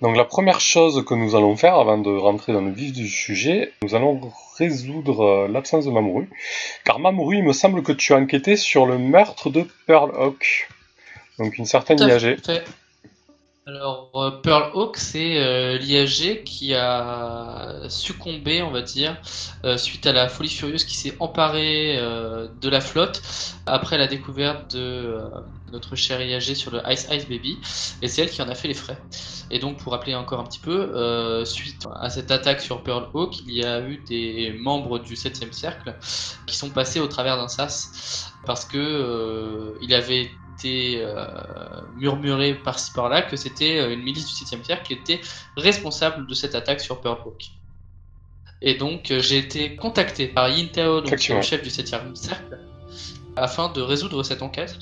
Donc la première chose que nous allons faire avant de rentrer dans le vif du sujet, nous allons résoudre euh, l'absence de Mamoru. Car Mamoru, il me semble que tu as enquêté sur le meurtre de Pearl Hawk. Donc une certaine IAG. Alors, euh, Pearl Hawk, c'est euh, l'IAG qui a succombé, on va dire, euh, suite à la folie furieuse qui s'est emparée de la flotte après la découverte de notre cher IAG sur le Ice Ice Baby. Et c'est elle qui en a fait les frais. Et donc, pour rappeler encore un petit peu, suite à cette attaque sur Pearl Hawk, il y a eu des membres du 7 cercle qui sont passés au travers d'un sas parce que il avait été euh, murmuré par-ci par-là que c'était euh, une milice du 7 cercle qui était responsable de cette attaque sur Pearl Hawk. Et donc euh, j'ai été contacté par Yintao, donc, le chef du 7 cercle, afin de résoudre cette enquête.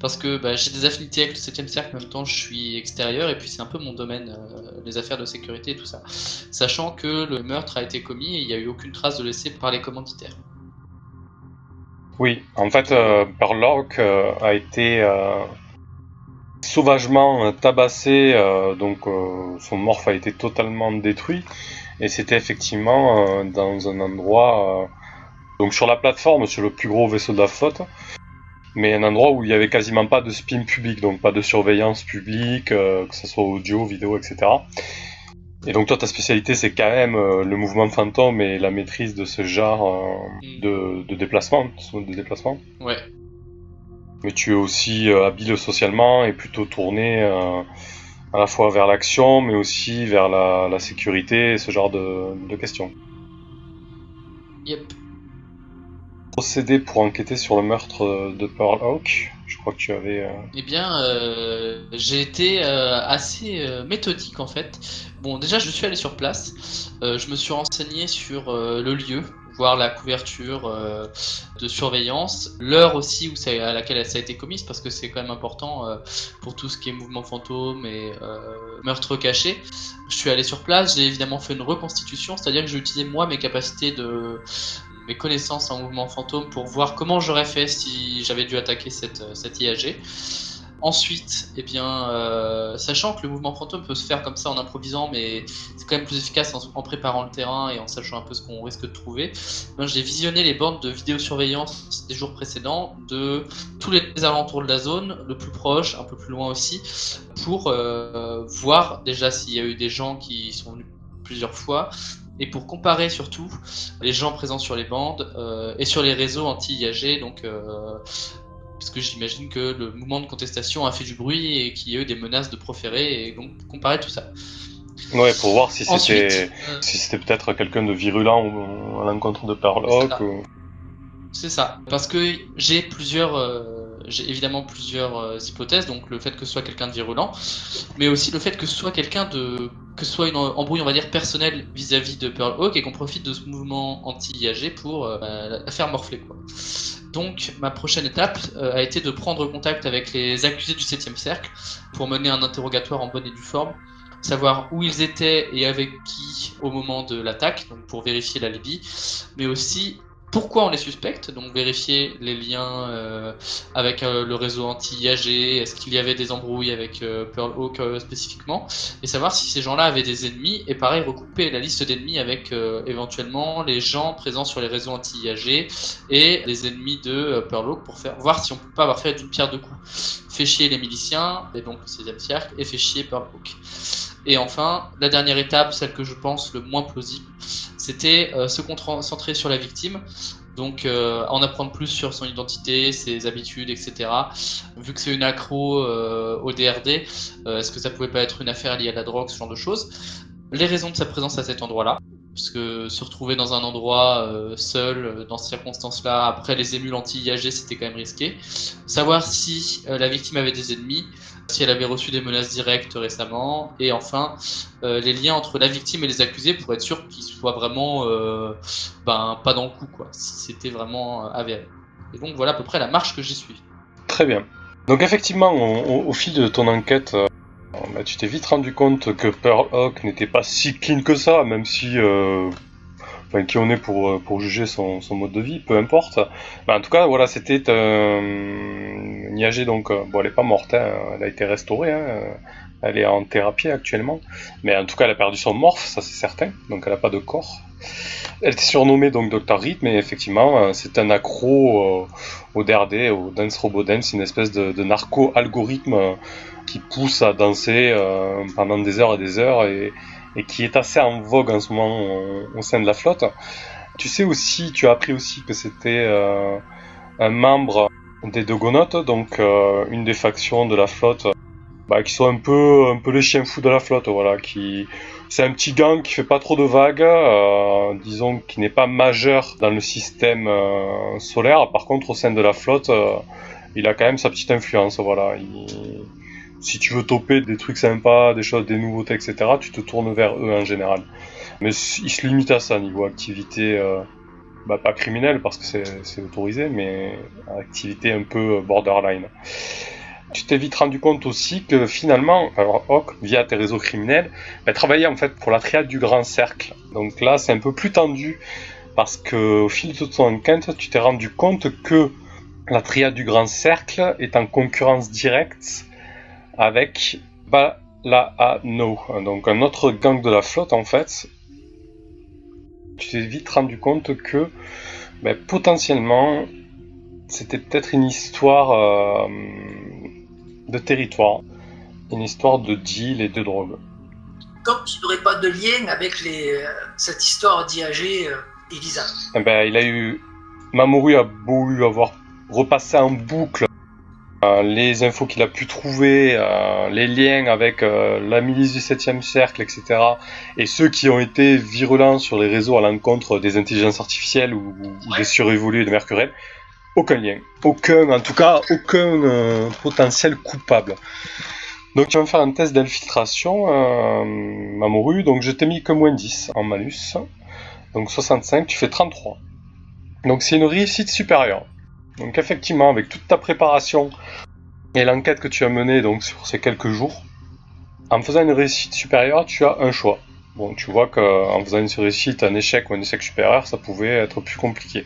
Parce que bah, j'ai des affinités avec le 7 cercle, en même temps je suis extérieur, et puis c'est un peu mon domaine, les affaires de sécurité et tout ça. Sachant que le meurtre a été commis et il n'y a eu aucune trace de laissée par les commanditaires. Oui, en fait, euh, euh a été euh, sauvagement tabassé, euh, donc son morph a été totalement détruit, et c'était effectivement dans un endroit, donc sur la plateforme, sur le plus gros vaisseau de la flotte, mais un endroit où il n'y avait quasiment pas de spin public, donc pas de surveillance publique, que ce soit audio, vidéo, etc. Et donc toi, ta spécialité, c'est quand même euh, le mouvement fantôme et la maîtrise de ce genre euh, mm. de, de, déplacement, de déplacement. Ouais. Mais tu es aussi euh, habile socialement et plutôt tourné à la fois vers l'action, mais aussi vers la, la, sécurité et ce genre de, de questions. Yep. Procéder pour enquêter sur le meurtre de Pearl Hawk. Je crois que tu avais. Eh bien, j'ai été assez méthodique en fait. Bon, déjà, je suis allé sur place. Euh, je me suis renseigné sur euh, le lieu, voir la couverture euh, de surveillance, l'heure aussi où à laquelle ça a été commise, parce que c'est quand même important pour tout ce qui est mouvement fantôme et meurtre caché. Je suis allé sur place, j'ai évidemment fait une reconstitution, c'est-à-dire que j'ai utilisé moi mes capacités de mes connaissances en mouvement fantôme pour voir comment j'aurais fait si j'avais dû attaquer cette, cette IAG. Ensuite, eh bien, euh, sachant que le mouvement fantôme peut se faire comme ça en improvisant, mais c'est quand même plus efficace en, préparant le terrain et en sachant un peu ce qu'on risque de trouver, j'ai visionné les bornes de vidéosurveillance des jours précédents de tous les alentours de la zone, le plus proche, un peu plus loin aussi, pour euh, voir déjà s'il y a eu des gens qui sont venus plusieurs fois, et pour comparer surtout les gens présents sur les bandes euh, et sur les réseaux anti-IAG, donc parce que j'imagine que le mouvement de contestation a fait du bruit et qu'il y a eu des menaces de proférer, et donc comparer tout ça. Ouais, pour voir si c'était euh, si c'était peut-être quelqu'un de virulent à l'encontre de Pearl C'est ça. Parce que j'ai plusieurs, euh, j'ai évidemment plusieurs euh, hypothèses. Donc le fait que ce soit quelqu'un de virulent, mais aussi le fait que ce soit quelqu'un de que soit une embrouille, on va dire personnelle vis-à-vis de Pearl Hawk et qu'on profite de ce mouvement anti-IAG pour la faire morfler quoi. Donc ma prochaine étape euh, a été de prendre contact avec les accusés du 7 cercle pour mener un interrogatoire en bonne et due forme, savoir où ils étaient et avec qui au moment de l'attaque, donc pour vérifier la Libye, mais aussi pourquoi on les suspecte, donc vérifier les liens euh, avec euh, le réseau anti-IAG, est-ce qu'il y avait des embrouilles avec euh, Pearl Hawk spécifiquement, et savoir si ces gens-là avaient des ennemis, et pareil, recouper la liste d'ennemis avec éventuellement les gens présents sur les réseaux anti-IAG et les ennemis de Pearl Hawk pour faire, voir si on peut pas avoir fait d'une pierre deux coups. Fait chier les miliciens, et donc le 16e cercle, et fait chier Pearl Hawk. Et enfin, la dernière étape, celle que je pense le moins plausible, c'était euh, se concentrer sur la victime, donc euh, en apprendre plus sur son identité, ses habitudes, etc. Vu que c'est une accro euh, au DRD, est-ce que ça pouvait pas être une affaire liée à la drogue, ce genre de choses? Les raisons de sa présence à cet endroit-là, parce que se retrouver dans un endroit seul, dans ces circonstances-là, après les émules anti-IAG, c'était quand même risqué. Savoir si la victime avait des ennemis, si elle avait reçu des menaces directes récemment, et enfin euh, les liens entre la victime et les accusés pour être sûr qu'ils soient vraiment euh, ben, pas dans le coup, quoi, si c'était vraiment euh, avéré. Et donc voilà à peu près la marche que j'ai suivie. Très bien. Donc effectivement, au, fil de ton enquête, bah, tu t'es vite rendu compte que Pearl Hawk n'était pas si clean que ça, même si enfin qui on est pour, pour juger son, son mode de vie, peu importe. Mais en tout cas, voilà, c'était euh, Niagé, donc, bon, elle est pas morte, hein, elle a été restaurée, hein, elle est en thérapie actuellement, mais en tout cas, elle a perdu son morph, ça c'est certain, donc elle a pas de corps. Elle était surnommée donc Dr. Rhythm, et effectivement, c'est un accro au DRD, au Dance Robot Dance, une espèce de narco-algorithme qui pousse à danser pendant des heures et des heures, et, qui est assez en vogue en ce moment au, sein de la flotte. Tu sais aussi, tu as appris aussi que c'était euh, un membre des Dogonautes, donc euh, une des factions de la flotte, bah, qui sont un peu, un peu les chiens fous de la flotte, voilà, qui c'est un petit gang qui fait pas trop de vagues, euh, disons qui n'est pas majeur dans le système solaire. Par contre, au sein de la flotte, il a quand même sa petite influence, voilà. Il, si tu veux toper des trucs sympas, des choses, des nouveautés, etc., tu te tournes vers eux en général. Mais ils se limitent à ça niveau activité, euh, bah, pas criminelle parce que c'est autorisé, mais activité un peu borderline. Tu t'es vite rendu compte aussi que finalement, alors via tes réseaux criminels, bah, travaillait en fait pour la triade du grand cercle. Donc là, c'est un peu plus tendu parce que au fil de ton enquête, tu t'es rendu compte que la triade du grand cercle est en concurrence directe avec Balaano, donc un autre gang de la flotte en fait. Tu t'es vite rendu compte que ben, potentiellement c'était peut-être une histoire euh, de territoire, une histoire de deal et de drogue. Donc tu n'aurais pas de lien avec les, euh, cette histoire d'IAG euh, Elisa eh ben, Il a eu. Mamoru a beau avoir repassé en boucle euh, les infos qu'il a pu trouver, euh, les liens avec euh, la milice du 7e cercle, etc. Et ceux qui ont été virulents sur les réseaux à l'encontre des intelligences artificielles ou, des surévolués de Mercurel, aucun lien. Aucun, en tout cas, aucun potentiel coupable. Donc tu vas me faire un test d'infiltration, Mamoru. Donc je t'ai mis que moins 10 en malus. Donc 65, tu fais 33. Donc c'est une réussite supérieure. Donc effectivement, avec toute ta préparation et l'enquête que tu as menée sur ces quelques jours, en faisant une réussite supérieure, tu as un choix. Bon, tu vois qu'en faisant une réussite, un échec ou un échec supérieur, ça pouvait être plus compliqué.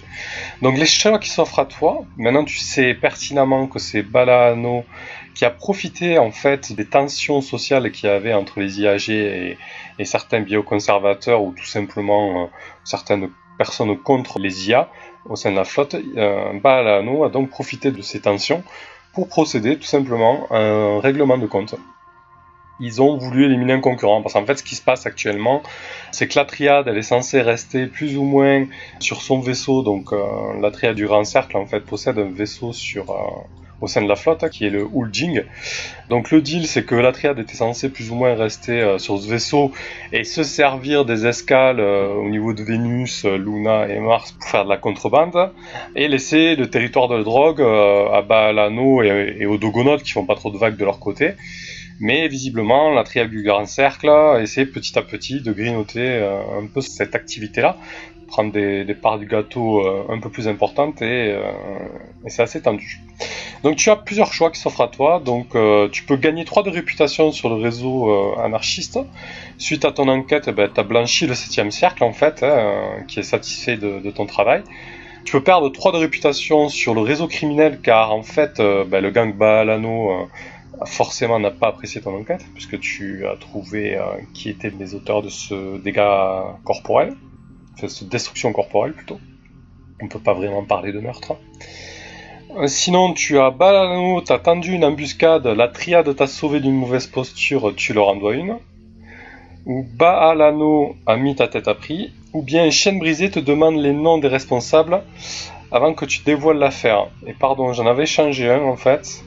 Donc les choix qui s'offrent à toi, maintenant tu sais pertinemment que c'est Balano qui a profité en fait des tensions sociales qu'il y avait entre les IAG et, certains bioconservateurs ou tout simplement euh, certaines personnes contre les IA au sein de la flotte, Balano a donc profité de ces tensions pour procéder tout simplement à un règlement de compte. Ils ont voulu éliminer un concurrent parce qu'en fait ce qui se passe actuellement c'est que la triade elle est censée rester plus ou moins sur son vaisseau donc euh, la triade du grand cercle en fait possède un vaisseau sur euh, au sein de la flotte, qui est le Huljing. Donc le deal, c'est que la triade était censée plus ou moins rester euh, sur ce vaisseau et se servir des escales euh, au niveau de Vénus, euh, Luna et Mars pour faire de la contrebande, et laisser le territoire de drogue à Balano et, et, aux Dogonautes qui font pas trop de vagues de leur côté. Mais visiblement, la triade du Grand Cercle essaie petit à petit de grignoter un peu cette activité-là, prendre des, parts du gâteau un peu plus importantes et c'est assez tendu. Donc tu as plusieurs choix qui s'offrent à toi. Donc euh, tu peux gagner 3 de réputation sur le réseau euh, anarchiste. Suite à ton enquête, eh ben, tu as blanchi le 7 cercle en fait, hein, euh, qui est satisfait de, ton travail. Tu peux perdre 3 de réputation sur le réseau criminel car en fait ben, le gang Balano forcément n'a pas apprécié ton enquête puisque tu as trouvé qui étaient les auteurs de ce dégât corporel, enfin cette destruction corporelle plutôt. On peut pas vraiment parler de meurtre. Euh, sinon, tu as Balano, t'as tendu une embuscade, la triade t'a sauvé d'une mauvaise posture, tu leur en une. Ou Baalano a mis ta tête à prix. Ou bien Chaîne Brisée te demande les noms des responsables avant que tu dévoiles l'affaire. Et pardon, j'en avais changé un en fait.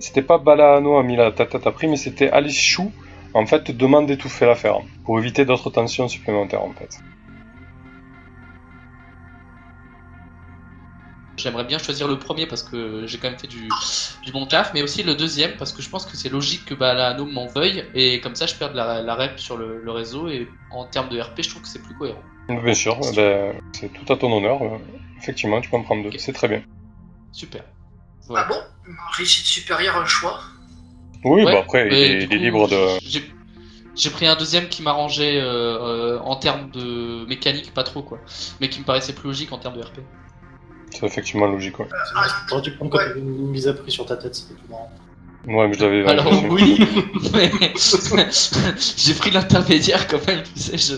C'était pas Balano a mis la, tête à prix, mais c'était Alice Chou en fait demande d'étouffer l'affaire pour éviter d'autres tensions supplémentaires en fait. J'aimerais bien choisir le premier parce que j'ai quand même fait du, bon taf, mais aussi le deuxième parce que je pense que c'est logique que la m'en veuille et comme ça je perds la, la rep sur le, réseau et en termes de RP je trouve que c'est plus cohérent. Bien sûr, ben, c'est tout à ton honneur. Effectivement, tu peux en prendre deux, c'est très bien. Super. Ah bon Réussite supérieure, un choix Oui, bah après, il est, libre de. J'ai pris un deuxième qui m'arrangeait euh, euh, en termes de mécanique, pas trop quoi, mais qui me paraissait plus logique en termes de RP. C'est effectivement logique, ouais. Ah, T'aurais dû prendre quand Ouais. une mise à prix sur ta tête, c'était plus marrant. Ouais, mais je l'avais. Alors oui, mais j'ai pris l'intermédiaire quand même, tu sais, je...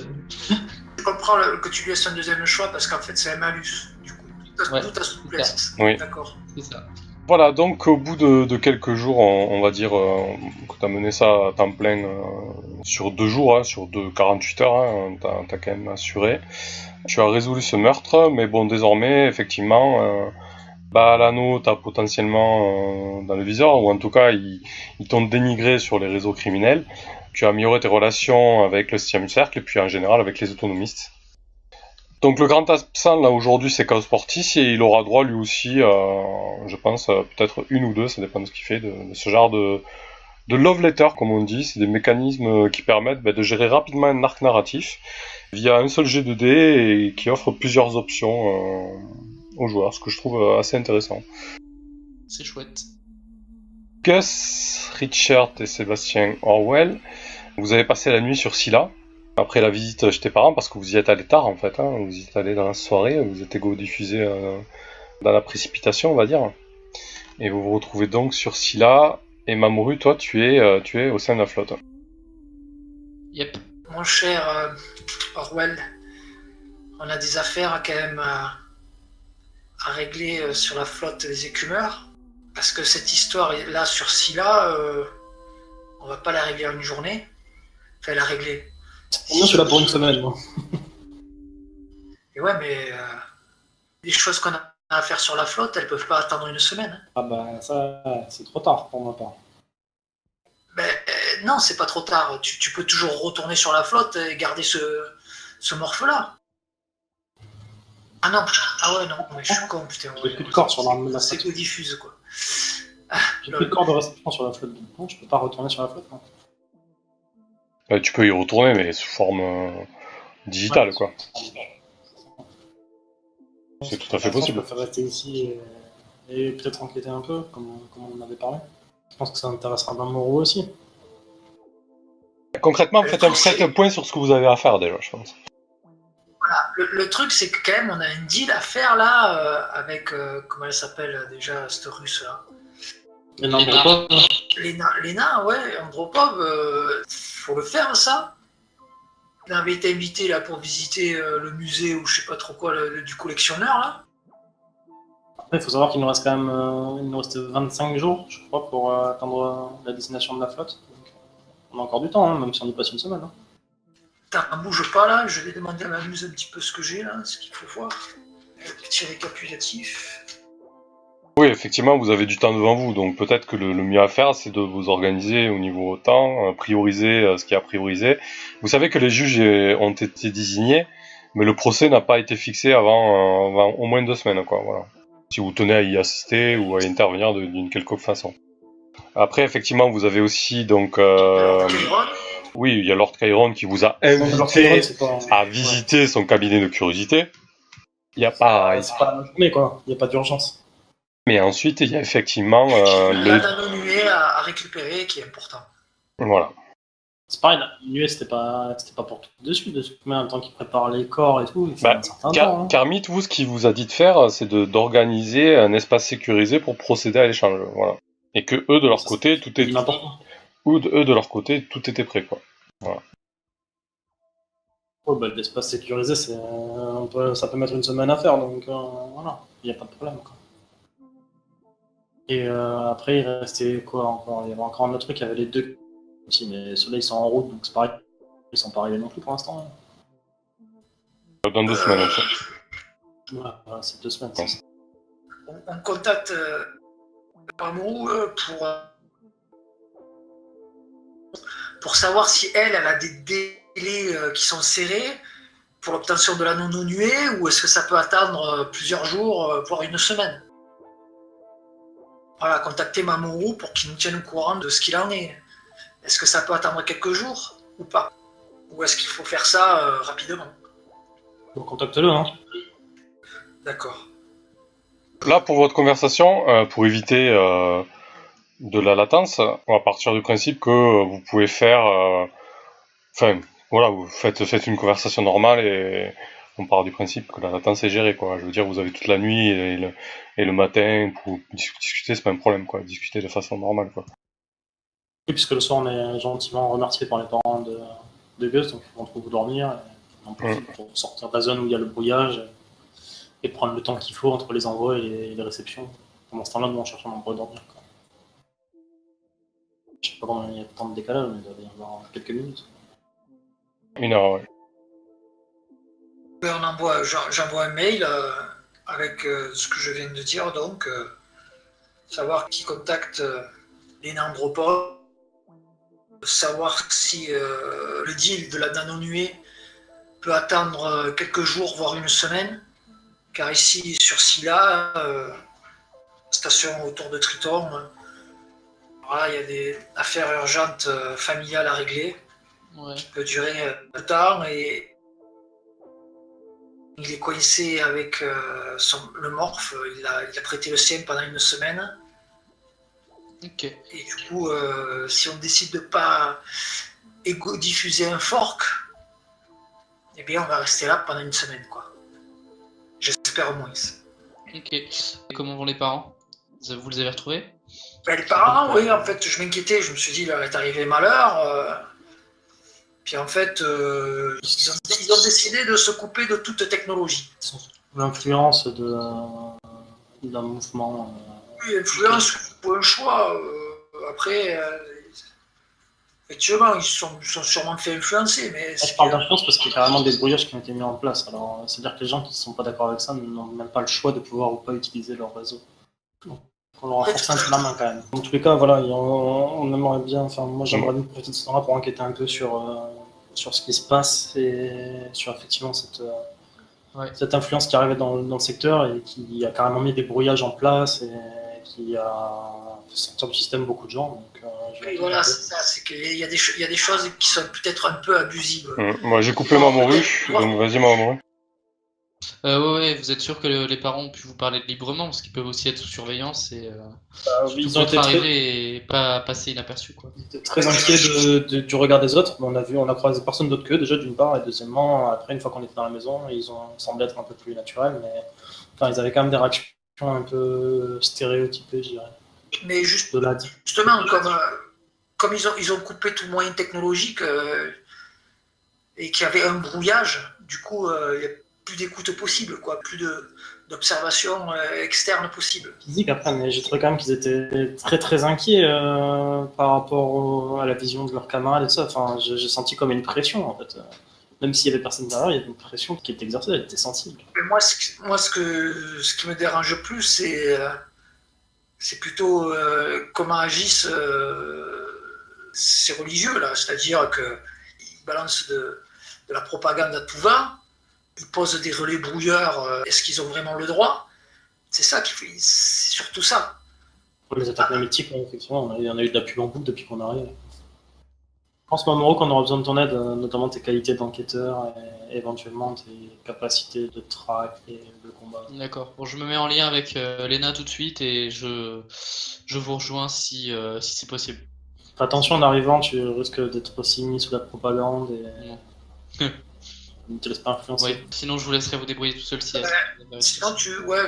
Je comprends le- que tu lui laisses un deuxième choix parce qu'en fait c'est un malus. Du coup, tout Ouais, à souplesse. Oui. D'accord. c'est ça. Voilà, donc au bout de, quelques jours, on, va dire euh, que tu as mené ça à temps plein euh, sur deux jours, hein, sur deux, 48 heures, hein, t'as t'as quand même assuré. Tu as résolu ce meurtre, mais bon, désormais, effectivement, euh, bah, l'anneau t'as potentiellement euh, dans le viseur, ou en tout cas, ils, ils t'ont dénigré sur les réseaux criminels. Tu as amélioré tes relations avec le 6 cercle et puis en général avec les autonomistes. Donc le grand absent là aujourd'hui c'est Chaos Portis et il aura droit lui aussi, euh, je pense, euh, peut-être une ou deux, ça dépend de ce qu'il fait, de, de ce genre de, de love letter comme on dit, c'est des mécanismes euh, qui permettent bah, de gérer rapidement un arc narratif via un seul jet de dés et qui offre plusieurs options euh, aux joueurs, ce que je trouve assez intéressant. C'est chouette. Gus, Richard et Sébastien Orwell, vous avez passé la nuit sur Scylla, après la visite chez tes parents, parce que vous y êtes allé tard en fait, hein, vous y êtes allé dans la soirée, vous êtes égo diffusé euh, dans la précipitation, on va dire. Et vous vous retrouvez donc sur Scylla, et Mamoru, toi tu es, euh, tu es au sein de la flotte. Yep. Mon cher euh, Orwell, on a des affaires quand même à, régler sur la flotte des écumeurs. Parce que cette histoire là sur Scylla, on va pas la régler en une journée. Enfin, la régler. Moi, je suis là pour une semaine, moi. Et ouais, mais euh, les choses qu'on a à faire sur la flotte, elles peuvent pas attendre une semaine. hein. Ah bah, ça, c'est trop tard pour ma part. Ben, euh, non, c'est pas trop tard. Tu, tu peux toujours retourner sur la flotte et garder ce, ce morphe-là. Ah non, ah ouais, non, mais je suis con, putain. J'ai plus de corps sur la- la C'est diffuse, quoi. J'ai plus de corps de réception sur la flotte, donc non, je peux pas retourner sur la flotte. non. Euh, tu peux y retourner, mais sous forme euh, digitale, Ouais. quoi. C'est tout à fait possible. Je peux rester ici et, et peut-être enquêter un peu, comme, comme on en avait parlé. Je pense que ça intéressera Mamoru aussi. Concrètement, faites un, faites un point sur ce que vous avez à faire déjà, je pense. Le, le truc, c'est que quand même, on a un deal à faire là euh, avec. euh, comment elle s'appelle déjà, cette russe là Et l'Andropov, Léna, Léna, ouais, Andropov, euh, faut le faire ça. On avait été invité là pour visiter euh, le musée ou je sais pas trop quoi le- le- du collectionneur là. Après, il faut savoir qu'il nous reste quand même euh, il nous reste 25 jours, je crois, pour euh, atteindre euh, la destination de la flotte. Donc, on a encore du temps, hein, même si on y passe une semaine. hein. Putain, bouge pas là, je vais demander à ma muse un petit peu ce que j'ai là, ce qu'il faut voir. Un petit récapitulatif. Oui, effectivement, vous avez du temps devant vous, donc peut-être que le, le mieux à faire, c'est de vous organiser au niveau temps, euh, prioriser euh, ce qui est à prioriser. Vous savez que les juges euh, ont été désignés, mais le procès n'a pas été fixé avant, avant au moins deux semaines, quoi. Voilà. Si vous tenez à y assister ou à y intervenir d'une quelconque façon. Après, effectivement, vous avez aussi donc, euh, oui, il y a Lord Chiron qui vous a invité pas- à visiter son cabinet de curiosité. Il n'y a pas, c'est pas la journée, quoi. Il n'y a pas d'urgence. Mais ensuite il y a effectivement euh, il y a le, un nuée à, à récupérer qui est important. voilà. C'est pareil, la nuée, c'était pas, c'était pas pour tout de suite. De toute manière, en temps qu'il prépare les corps et tout, il faut Bah, un certain Car- temps. hein. Carmit, vous, ce qu'il vous a dit de faire, c'est de d'organiser un espace sécurisé pour procéder à l'échange. Voilà. Et que eux, de leur Ça, côté, tout est, ou de, eux, de leur côté, tout était prêt, quoi. Ouais, bah, l'espace sécurisé, c'est, euh, on peut, ça peut mettre une semaine à faire, donc euh, voilà, il n'y a pas de problème. Quoi. Et euh, après, il restait quoi encore? Il y avait encore un autre truc, il y avait les deux aussi, mais ceux-là, ils sont en route, donc c'est pareil. Ils sont pas arrivés non plus pour l'instant. hein. Dans deux semaines, en fait. Voilà, voilà, c'est deux semaines. Ouais. c'est ça. On, on contacte euh, Mamoru euh, pour, euh, pour savoir si elle, elle a des délais euh, qui sont serrés pour l'obtention de l'anneau non nué ou est-ce que ça peut attendre euh, plusieurs jours, euh, voire une semaine? Voilà, contacter Mamoru pour qu'il nous tienne au courant de ce qu'il en est. Est-ce que ça peut attendre quelques jours ou pas? Ou est-ce qu'il faut faire ça euh, rapidement? Donc contacte-le, hein. D'accord. Là, pour votre conversation, euh, pour éviter euh, de la latence, on va partir du principe que vous pouvez faire euh, Enfin, voilà, vous faites, faites une conversation normale et on part du principe que la latence est gérée, quoi. Je veux dire, vous avez toute la nuit et le, et le matin pour dis- discuter, c'est pas un problème, quoi. Discuter de façon normale, quoi. Et puisque le soir, on est gentiment remercié par les parents de, de Gus, donc trouver où dormir. Et on profite pour sortir de la zone où il y a le brouillage et, prendre le temps qu'il faut entre les envois et les, les réceptions. Pendant ce temps-là, nous, on cherche un endroit dormir. Quoi. Je sais pas comment il y a tant de décalage, mais il doit y avoir quelques minutes. Une heure, ouais. Ouais, on envoie, j'en- j'envoie un mail euh, avec euh, ce que je viens de dire, donc euh, savoir qui contacte les Nandropos, savoir si le deal de la nano-nuée peut attendre quelques jours, voire une semaine, car ici, sur euh, station autour de Triton, voilà, il y a des affaires urgentes familiales à régler Ouais. qui peut durer le temps et il est coincé avec euh, son- le morph, il a, il a prêté le sien pendant une semaine Ok. et du coup euh, si on décide de pas diffuser un fork eh bien on va rester là pendant une semaine quoi. J'espère au moins. Ok. Et comment vont les parents? Vous les avez retrouvés? Ben, les parents, oui, en fait, je m'inquiétais. Je me suis dit, il leur est arrivé malheur. euh, Puis en fait, euh, ils, ont, ils ont décidé de se couper de toute technologie. L'influence de, d'un mouvement. euh, Oui, influence pour un choix. euh, après, effectivement, ils se sont, sûrement fait influencer, mais Je parle d'influence parce qu'il y a carrément des brouillages qui ont été mis en place. Alors, c'est-à-dire que les gens qui ne sont pas d'accord avec ça n'ont même pas le choix de pouvoir ou pas utiliser leur réseau. On leur a forcé un peu la main quand même. Dans tous les cas, voilà, on, on aimerait bien, enfin, moi j'aimerais bien profiter de ce temps-là pour enquêter un peu sur, euh, sur ce qui se passe et sur effectivement cette, euh, Ouais. cette influence qui arrivait dans, dans le secteur et qui a carrément mis des brouillages en place et qui a fait sortir du système beaucoup de gens. Donc, euh, je voilà, c'est ça. C'est qu'il y, a des il y a des choses qui sont peut-être un peu abusives. Hum, Moi, j'ai coupé ma morue, donc vas-y, ma morue. Euh, ouais, ouais, vous êtes sûr que le- les parents ont pu vous parler librement parce qu'ils peuvent aussi être sous surveillance et euh, ils surtout ont très- arrivée et pas passer inaperçu quoi. J'étais très inquiet de- de- du regard des autres. mais On a vu, on a croisé personne d'autre qu'eux déjà d'une part, et deuxièmement, après une fois qu'on était dans la maison, ils ont semblé être un peu plus naturels, mais enfin ils avaient quand même des réactions un peu stéréotypées, je dirais. Mais juste, De là, justement, comme, euh, comme ils, ont, ils ont coupé tout moyen technologique euh, et qu'il y avait un brouillage, du coup, euh, il n'y a plus d'écoute possible, quoi, plus d'observation euh, externe possible. physique après, mais j'ai trouvé quand même qu'ils étaient très très inquiets euh, par rapport au- à la vision de leurs camarades et tout ça. Enfin, j'ai senti comme une pression en fait. Même s'il y avait personne derrière, il y avait une pression qui était exercée, elle était sensible. Mais moi, ce, que- moi ce, que, ce qui me dérange le plus, c'est euh, c'est plutôt comment agissent ces religieux, là. C'est-à-dire qu'ils balancent de, de la propagande à tout va, ils posent des relais brouilleurs, euh, est-ce qu'ils ont vraiment le droit? C'est ça qui fait. C'est surtout ça. Pour les attaques ouais, effectivement, on a, eu- on a eu de la pub en boucle depuis qu'on arrive. Je pense, Mamoru, qu'on aura besoin de ton aide, euh, notamment tes qualités d'enquêteur et éventuellement tes capacités de track et de combat. D'accord. Bon, je me mets en lien avec euh, Lena tout de suite et je, je vous rejoins si, euh, si c'est possible. Attention en arrivant, tu risques d'être aussi mis sous la propagande et. ne te laisse pas influencer. Sinon, je vous laisserai vous débrouiller tout seul si. Sinon, tu. Ouais,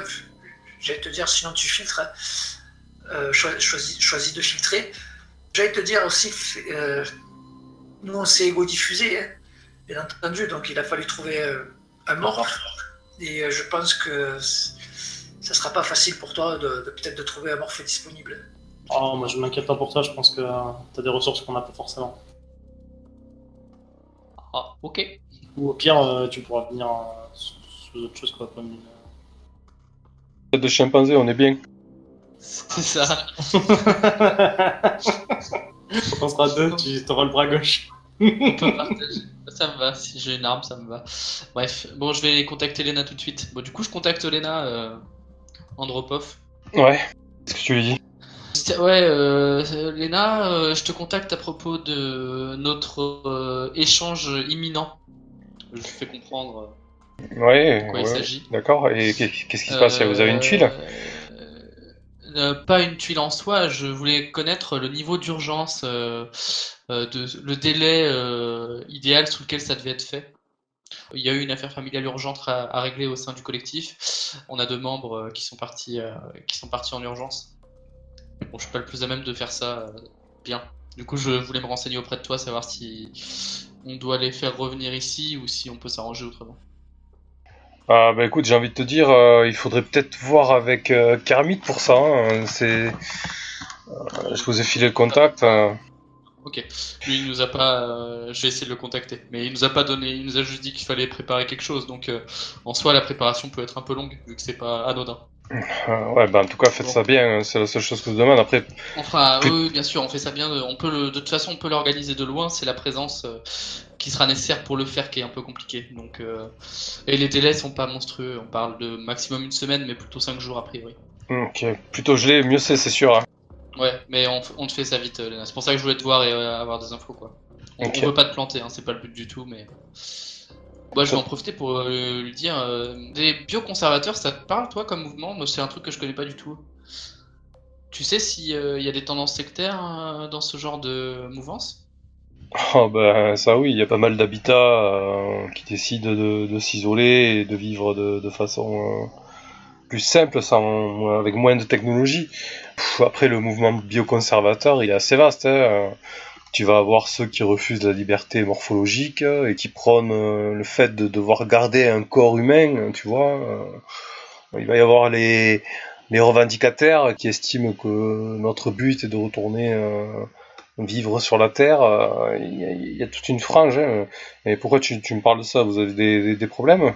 j'allais te dire, sinon tu filtres. hein. Euh, choi- choisis, choisis de filtrer. J'allais te dire aussi, euh, nous on s'est égo-diffusé, hein, bien entendu, donc il a fallu trouver euh, un mort. Et euh, je pense que ça sera pas facile pour toi de, de- peut-être de trouver un morphe disponible. Oh, moi je m'inquiète pas pour toi, je pense que tu as des ressources qu'on n'a pas forcément. Ah, ok. Ou au pire, euh, tu pourras venir euh, sous sous autre chose quoi, comme une. Tête de chimpanzé, on est bien. C'est ça. Quand on sera deux, tu auras le bras gauche. On peut partager. Ça me va. Si j'ai une arme, ça me va. Bref. Bon, je vais contacter Lena tout de suite. Bon, du coup, je contacte Lena euh, Andropov. Ouais. Qu'est-ce que tu lui dis? Ouais, euh, Léna, euh, je te contacte à propos de notre euh, échange imminent. Je fais comprendre Ouais, de quoi il s'agit. D'accord. Et qu'est- qu'est-ce qui se passe Vous avez une tuile? Euh, Euh, pas une tuile en soi, je voulais connaître le niveau d'urgence, euh, euh, de, le délai euh, idéal sous lequel ça devait être fait. Il y a eu une affaire familiale urgente à, à régler au sein du collectif. On a deux membres euh, qui sont partis, euh, qui sont partis en urgence. Bon, je suis pas le plus à même de faire ça euh, bien. Du coup, je voulais me renseigner auprès de toi, savoir si on doit les faire revenir ici ou si on peut s'arranger autrement. Ah bah écoute, j'ai envie de te dire, euh, il faudrait peut-être voir avec euh, Kermit pour ça. hein, C'est, euh, je vous ai filé le contact. euh. Ok. Lui, il nous a pas. euh, je vais essayer de le contacter. Mais il nous a pas donné. Il nous a juste dit qu'il fallait préparer quelque chose. Donc, en soi, la préparation peut être un peu longue vu que c'est pas anodin. Euh, ouais, bah en tout cas, faites ça bien. hein, C'est la seule chose que je vous demande. Après, On fera. Plus- Oui, oui, bien sûr, on fait ça bien. On peut le. De toute façon, on peut l'organiser de loin. C'est la présence euh, qui sera nécessaire pour le faire qui est un peu compliqué. Donc, euh, et les délais sont pas monstrueux. On parle de maximum une semaine, mais plutôt cinq jours a priori. ok, plutôt gelé, mieux c'est, c'est sûr. hein. Ouais, mais on, on te fait ça vite, Léna. C'est pour ça que je voulais te voir et euh, avoir des infos, quoi. On, Ok. on veut pas te planter, hein, c'est pas le but du tout, mais. Moi, je vais en profiter pour euh, lui dire. euh, des bioconservateurs, ça te parle, toi, comme mouvement? Moi, c'est un truc que je connais pas du tout. Tu sais s'il y a des tendances sectaires euh, dans ce genre de mouvance? Oh ben ça oui, il y a pas mal d'habitats euh, qui décident de, de s'isoler et de vivre de, de façon euh, plus simple, sans, avec moins de technologie. Pff, après le mouvement bioconservateur, il est assez vaste. hein, euh. Tu vas avoir ceux qui refusent la liberté morphologique et qui prônent euh, le fait de devoir garder un corps humain, tu vois. euh. Il va y avoir les, les revendicataires qui estiment que notre but est de retourner euh, vivre sur la Terre, il y, a- toute une frange. hein. Et pourquoi tu, tu me parles de ça? Vous avez des, des- problèmes?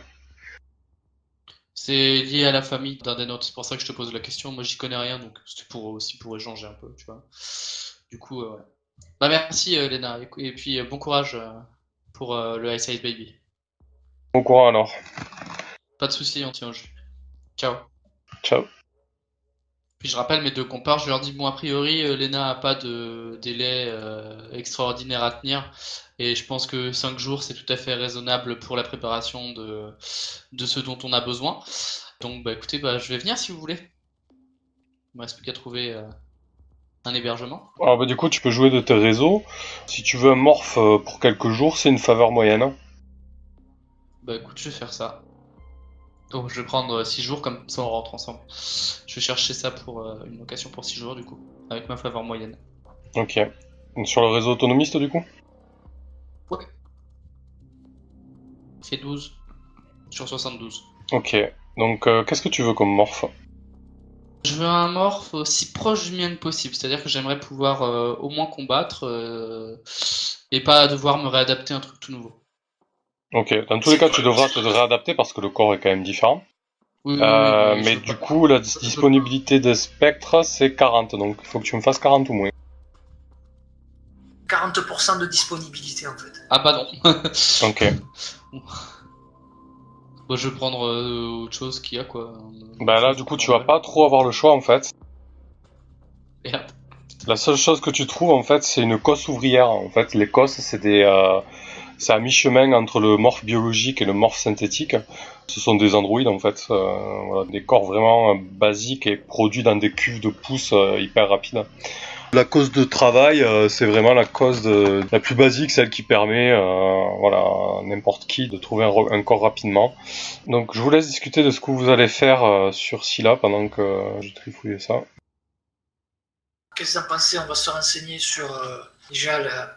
C'est lié à la famille d'un des nôtres, c'est pour ça que je te pose la question. Moi, j'y connais rien, donc c'était pour aussi pour échanger un peu, tu vois. Du coup, ouais. Bah merci, euh, Léna, et, puis euh, bon courage euh, pour le Ice Ice Baby. Au courant alors. Pas de soucis, on tient au jus. Ciao. Ciao. Puis je rappelle mes deux compars, je leur dis bon a priori Lena a pas de délai euh, extraordinaire à tenir et je pense que 5 jours c'est tout à fait raisonnable pour la préparation de, de ce dont on a besoin. Donc bah écoutez, bah, je vais venir si vous voulez. Il me reste plus qu'à trouver euh, un hébergement. Alors bah, du coup, tu peux jouer de tes réseaux. Si tu veux un morph euh, pour quelques jours, c'est une faveur moyenne. hein. Bah écoute, je vais faire ça. Donc je vais prendre 6 jours comme ça on rentre ensemble. Je vais chercher ça pour euh, une location pour 6 jours du coup, avec ma faveur moyenne. Ok. Donc, Sur le réseau autonomiste du coup? Fait 12 sur 72. Ok. Donc euh, qu'est-ce que tu veux comme morph? Je veux un morph aussi proche du mien que possible, c'est-à-dire que j'aimerais pouvoir euh, au moins combattre euh, et pas devoir me réadapter à un truc tout nouveau. Ok. Dans tous les cas, tu devras te réadapter parce que le corps est quand même différent. Oui, oui, Euh, oui, mais du coup, la dis- disponibilité de spectre, c'est 40. Donc il faut que tu me fasses 40 ou moins. 40% de disponibilité en fait. Ah bah non. Ok. Bon, je vais prendre euh, autre chose qu'il y a quoi. Bah là, du coup, tu vas pas trop avoir le choix en fait. Merde. La seule chose que tu trouves en fait, c'est une cosse ouvrière. En fait, les cosses, c'est des, euh, c'est à mi-chemin entre le morph biologique et le morph synthétique. Ce sont des androïdes en fait, euh, voilà, des corps vraiment basiques et produits dans des cuves de pouces hyper rapides. La cause de travail, euh, c'est vraiment la cause de, la plus basique, celle qui permet, euh, voilà, à n'importe qui de trouver un, corps rapidement. Donc, je vous laisse discuter de ce que vous allez faire euh, sur Scylla pendant que euh, je trifouille ça. Qu'est-ce que vous en pensez On va se renseigner sur euh, déjà la,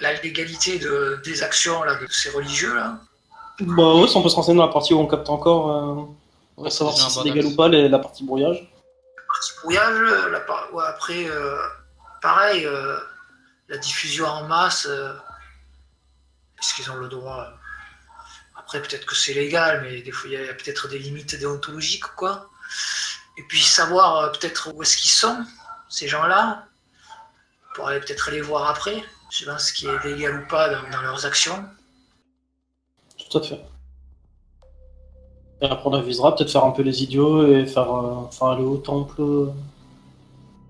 la légalité de, des actions là, de ces religieux là? Bah si on peut se renseigner dans la partie où on capte encore, euh, pour Ouais, savoir si c'est légal ou pas, les- la partie brouillage. Partie brouillage, la par- ouais, après, euh, pareil, euh, la diffusion en masse, euh, est-ce qu'ils ont le droit euh, Après, peut-être que c'est légal, mais des fois, il y a, peut-être des limites déontologiques, quoi. Et puis, savoir euh, peut-être où est-ce qu'ils sont, ces gens-là, pour aller peut-être les voir après, pas ce qui est légal ou pas dans, leurs actions. Tout à fait. Et après, on avisera, peut-être faire un peu les idiots et faire, aller au temple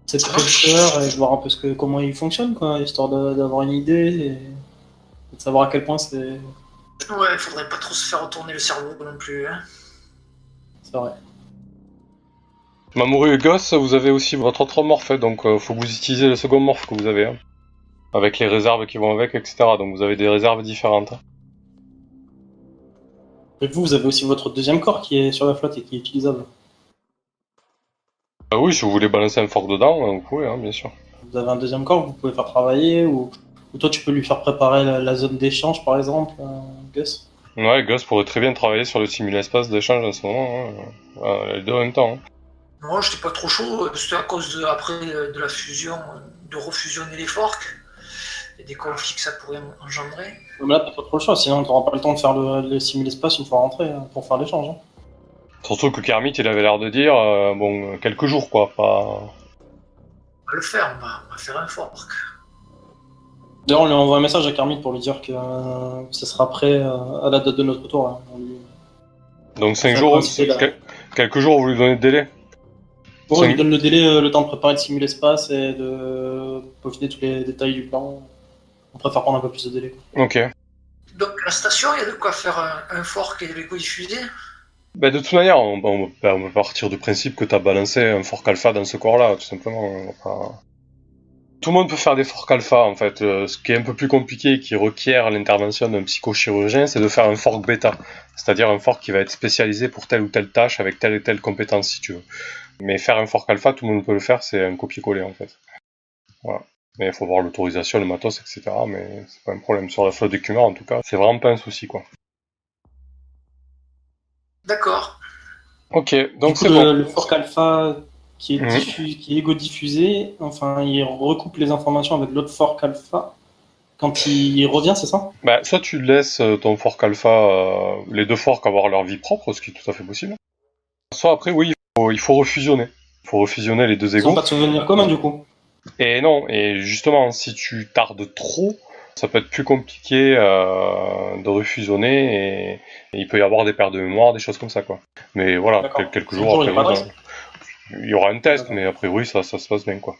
cette fraîcheur et voir un peu ce que, comment il fonctionne, quoi, histoire de- d'avoir une idée et, et de savoir à quel point c'est Ouais, il faudrait pas trop se faire retourner le cerveau non plus. Hein. c'est vrai. Mamoru et Gus, vous avez aussi votre autre morphe, hein, donc euh, faut que vous utilisez le second morphe que vous avez. hein. Avec les réserves qui vont avec, etc. Donc vous avez des réserves différentes. Et vous, vous avez aussi votre deuxième corps qui est sur la flotte et qui est utilisable. Ah oui, si vous voulez balancer un fork dedans, hein, vous pouvez, hein, bien sûr. Vous avez un deuxième corps que vous pouvez faire travailler ou, ou toi tu peux lui faire préparer la, la zone d'échange par exemple, euh, Gus? Ouais, Gus pourrait très bien travailler sur le simul-espace d'échange en ce moment. Hein. Euh, les deux en même temps. hein. Moi, j'étais pas trop chaud. C'était à cause de, après euh, de la fusion, de refusionner les forks et des conflits que ça pourrait engendrer. Mais là t'as pas trop le choix, sinon t'auras pas le temps de faire le, le simul-espace une fois rentré hein, pour faire l'échange. hein. Surtout que Kermit, il avait l'air de dire, euh, bon, quelques jours, quoi. Pas... On va le faire, on va, on va faire un fork. D'ailleurs on lui envoie un message à Kermit pour lui dire que euh, ça sera prêt euh, à la date de notre retour. hein. On lui- Donc 5 Ça jours, coïncide, là. quel- quelques jours, vous lui donnez de délai? Bon, on lui donne le délai, euh, le temps de préparer le simul-espace et de peaufiner tous les détails du plan. On préfère prendre un peu plus de délai. Ok. Donc, la station, il y a de quoi faire un, un fork et de l'égo Bah, de toute manière, on, va partir du principe que t'as balancé un fork alpha dans ce corps-là, tout simplement. pas- Tout le monde peut faire des forks alpha, en fait. Euh, ce qui est un peu plus compliqué et qui requiert l'intervention d'un psychochirurgien, c'est de faire un fork bêta. C'est-à-dire un fork qui va être spécialisé pour telle ou telle tâche avec telle et telle compétence, si tu veux. Mais faire un fork alpha, tout le monde peut le faire, c'est un copier-coller, en fait. Voilà. Mais il faut voir l'autorisation, le matos, etc. Mais c'est pas un problème. Sur la flotte d'écumeurs, en tout cas, c'est vraiment pas un souci, quoi. D'accord. Ok, donc c'est le, bon. le fork alpha qui est, diffus- qui est égo-diffusé, enfin, il recoupe les informations avec l'autre fork alpha. Quand il revient, c'est ça? Bah, soit tu laisses euh, ton fork alpha, euh, les deux forks avoir leur vie propre, ce qui est tout à fait possible. Soit après, oui, il faut, il faut refusionner. Il faut refusionner les deux Ils égos. pas de souvenir commun du coup. Et non, et justement, si tu tardes trop, ça peut être plus compliqué euh, de refusionner et, et il peut y avoir des pertes de mémoire, des choses comme ça, quoi. Mais voilà, quel- quelques jours il après, ça- il y aura un test, mais a priori, ça, ça se passe bien, quoi.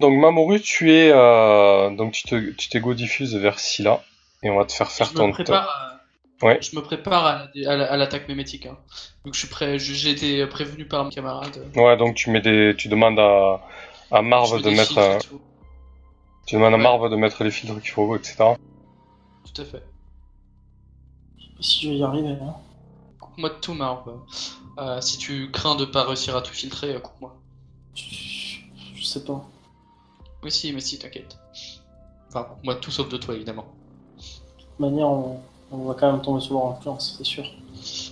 Donc, Mamoru, tu es, euh, donc tu te, tu t'égo-diffuses vers Scylla et on va te faire faire je ton me prépare à... Ouais. Je me prépare à, la- à la- à l'attaque mémétique. Hein. Donc je suis prêt, j'ai été prévenu par mes camarades. Ouais, donc tu mets des, tu demandes à, à Marv de mettre, euh. Tu demandes à. Marv de mettre les filtres qu'il faut, etc. Tout à fait. Si je vais y arriver. Hein. Coupe-moi de tout, Marv. Euh, si tu crains de pas réussir à tout filtrer, euh, coupe-moi. Je, je sais pas. Oui, si, mais si, t'inquiète. Enfin, coupe-moi de tout sauf de toi, évidemment. De toute manière, on, on va quand même tomber sous leur influence, c'est sûr.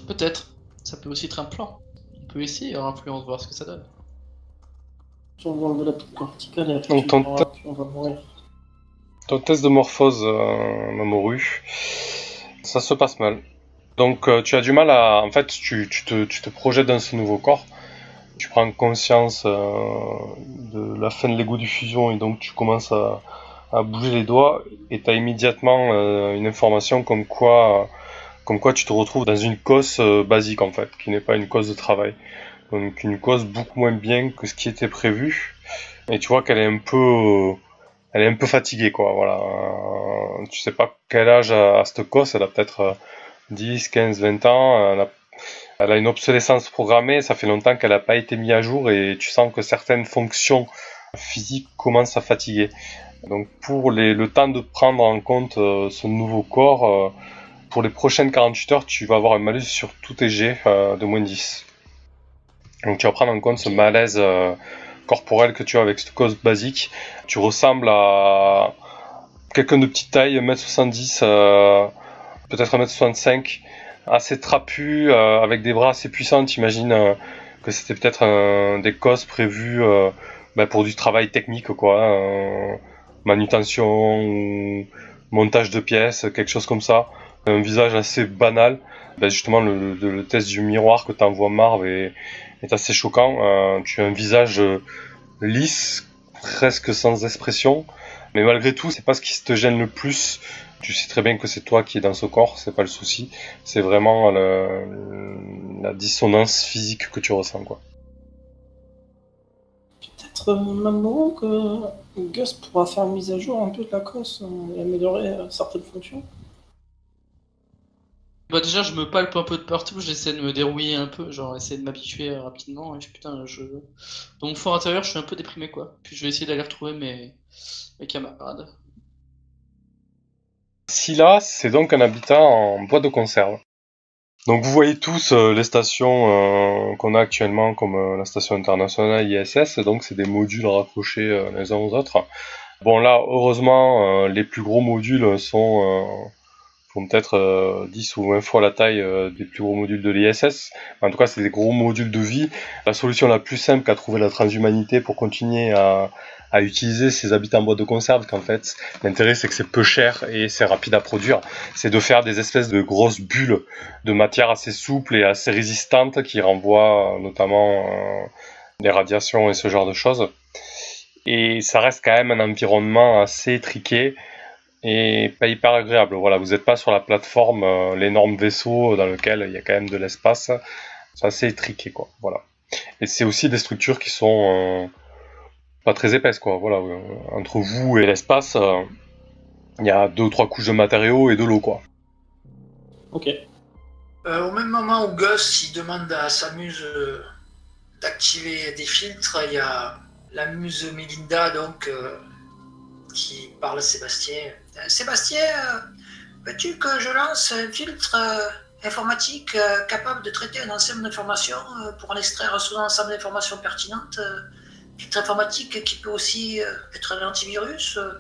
Peut-être. Ça peut aussi être un plan. On peut essayer leur influence, voir ce que ça donne. Si on enlever la petite corticale et après Donc, tu ton verras, on va mourir. Ton test de morphose, euh, Mamoru, ça se passe mal. Donc euh, tu as du mal à... En fait, tu, tu, te, tu te projettes dans ce nouveau corps, tu prends conscience euh, de la fin de l'égo diffusion et donc tu commences à, à bouger les doigts et tu as immédiatement euh, une information comme quoi, comme quoi tu te retrouves dans une cause basique en fait, qui n'est pas une cause de travail. Donc une cause beaucoup moins bien que ce qui était prévu. Et tu vois qu'elle est un peu... elle est un peu fatiguée, quoi, voilà. Euh, tu sais pas quel âge a, cette cosse, elle a peut-être euh, 10, 15, 20 ans, elle a, une obsolescence programmée, ça fait longtemps qu'elle n'a pas été mise à jour et tu sens que certaines fonctions physiques commencent à fatiguer. Donc pour les, le temps de prendre en compte euh, ce nouveau corps, euh, pour les prochaines 48 heures, tu vas avoir un malus sur tous tes jets de moins 10. Donc tu vas prendre en compte ce malaise euh, corporel que tu as avec cette cause basique. Tu ressembles à quelqu'un de petite taille, 1m70, euh, peut-être 1m65, assez trapu, euh, avec des bras assez puissants. T'imagines euh, que c'était peut-être des causes prévues euh, ben, pour du travail technique, quoi. euh, manutention ou montage de pièces, quelque chose comme ça. Un visage assez banal. Ben, justement, le, le- le test du miroir que t'envoie Marv est, est assez choquant. Euh, tu as un visage euh, lisse, presque sans expression. Mais malgré tout, c'est pas ce qui te gêne le plus. Tu sais très bien que c'est toi qui es dans ce corps, c'est pas le souci. C'est vraiment la dissonance physique que tu ressens, quoi. Peut-être maintenant que Gus pourra faire une mise à jour un peu de la cosse euh, et améliorer certaines fonctions. Bah déjà je me palpe un peu de partout, j'essaie de me dérouiller un peu, genre essayer de m'habituer rapidement, et je, putain, je... Dans mon fort intérieur je suis un peu déprimé quoi. Puis je vais essayer d'aller retrouver mes, mes camarades. Scylla, c'est donc un habitat en bois de conserve. Donc vous voyez tous euh, les stations euh, qu'on a actuellement comme euh, la station internationale ISS, donc c'est des modules raccrochés les uns aux autres. Bon là, heureusement, les plus gros modules sont font peut-être 10 ou 20 fois la taille des plus gros modules de l'ISS. En tout cas, c'est des gros modules de vie. La solution la plus simple qu'a trouvé la transhumanité pour continuer à, à utiliser ces habitants en boîte de conserve qu'en fait l'intérêt c'est que c'est peu cher et c'est rapide à produire c'est de faire des espèces de grosses bulles de matière assez souple et assez résistante qui renvoient notamment euh, les radiations et ce genre de choses et ça reste quand même un environnement assez étriqué et pas hyper agréable voilà vous n'êtes pas sur la plateforme euh, l'énorme vaisseau dans lequel il y a quand même de l'espace c'est assez étriqué quoi voilà et c'est aussi des structures qui sont euh, pas très épaisse quoi. Voilà, euh, entre vous et l'espace, euh, il y a deux ou trois couches de matériaux et de l'eau quoi. Ok. Euh, au même moment où Gus il demande à sa muse d'activer des filtres, il y a la muse Melinda donc qui parle à Sébastien. Sébastien, veux-tu que je lance un filtre informatique capable de traiter un ensemble d'informations pour en extraire sous un ensemble d'informations pertinentes filtre informatique qui peut aussi euh, être un antivirus. Euh,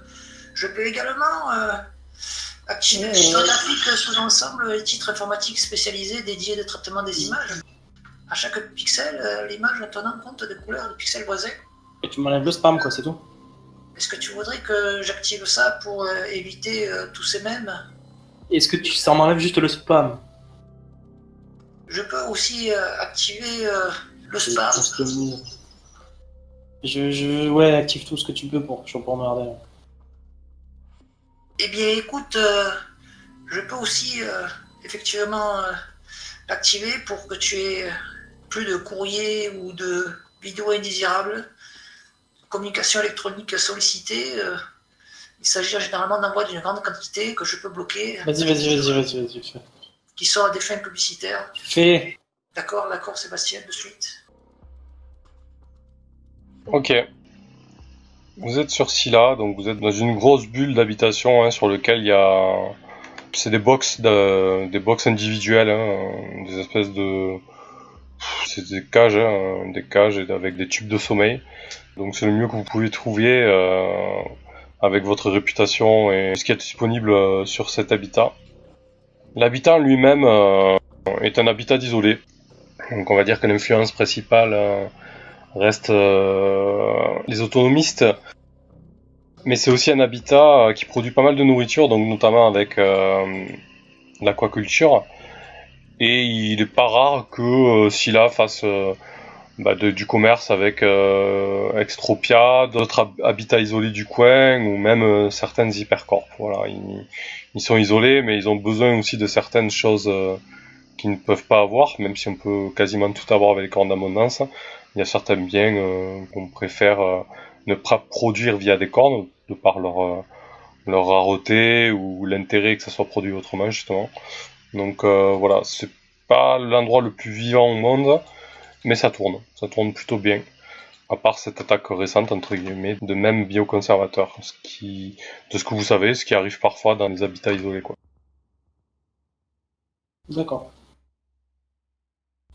je peux également euh, activer sur graphique sous ensemble les titres informatiques spécialisés dédiés au traitement des images. À chaque pixel, l'image en tenant compte des couleurs des pixels voisins. Et tu m'enlèves le spam, quoi, c'est tout. Est-ce que tu voudrais que j'active ça pour éviter tous ces mèmes? Est-ce que tu ça m'enlève juste le spam? Je peux aussi activer le spam. Je, je, ouais, active tout ce que tu peux pour, pour m'emmerder. Eh bien, écoute, euh, je peux aussi euh, effectivement euh, l'activer pour que tu aies plus de courriers ou de vidéos indésirables, communication électronique sollicitée. il s'agit généralement d'envoi d'une grande quantité que je peux bloquer. Vas-y, vas-y, vas-y, vas-y, vas-y. Qui sont à des fins publicitaires. Fais. D'accord, d'accord, Sébastien, de suite. Ok. Vous êtes sur Scylla, donc vous êtes dans une grosse bulle d'habitation hein, sur lequel il y a... C'est des box, des box individuelles, hein, des espèces de... C'est des cages, hein, des cages avec des tubes de sommeil. Donc c'est le mieux que vous pouvez trouver euh, avec votre réputation et ce qui est disponible euh, sur cet habitat. L'habitat lui-même euh, est un habitat isolé. Donc on va dire que l'influence principale reste les autonomistes. Mais c'est aussi un habitat qui produit pas mal de nourriture, donc notamment avec l'aquaculture. Et il est pas rare que Scylla fasse bah, du commerce avec Extropia, d'autres habitats isolés du coin, ou même certaines hypercorps. Voilà, ils, ils, sont isolés, mais ils ont besoin aussi de certaines choses qu'ils ne peuvent pas avoir, même si on peut quasiment tout avoir avec les cornes d'abondance il y a certains biens euh, qu'on préfère euh, ne pas produire via des cornes, de par leur, euh, leur rareté ou l'intérêt que ça soit produit autrement, justement. Donc voilà, c'est pas l'endroit le plus vivant au monde, mais ça tourne, ça tourne plutôt bien. À part cette attaque récente, entre guillemets, de même ce qui, de ce que vous savez, ce qui arrive parfois dans les habitats isolés, quoi. D'accord.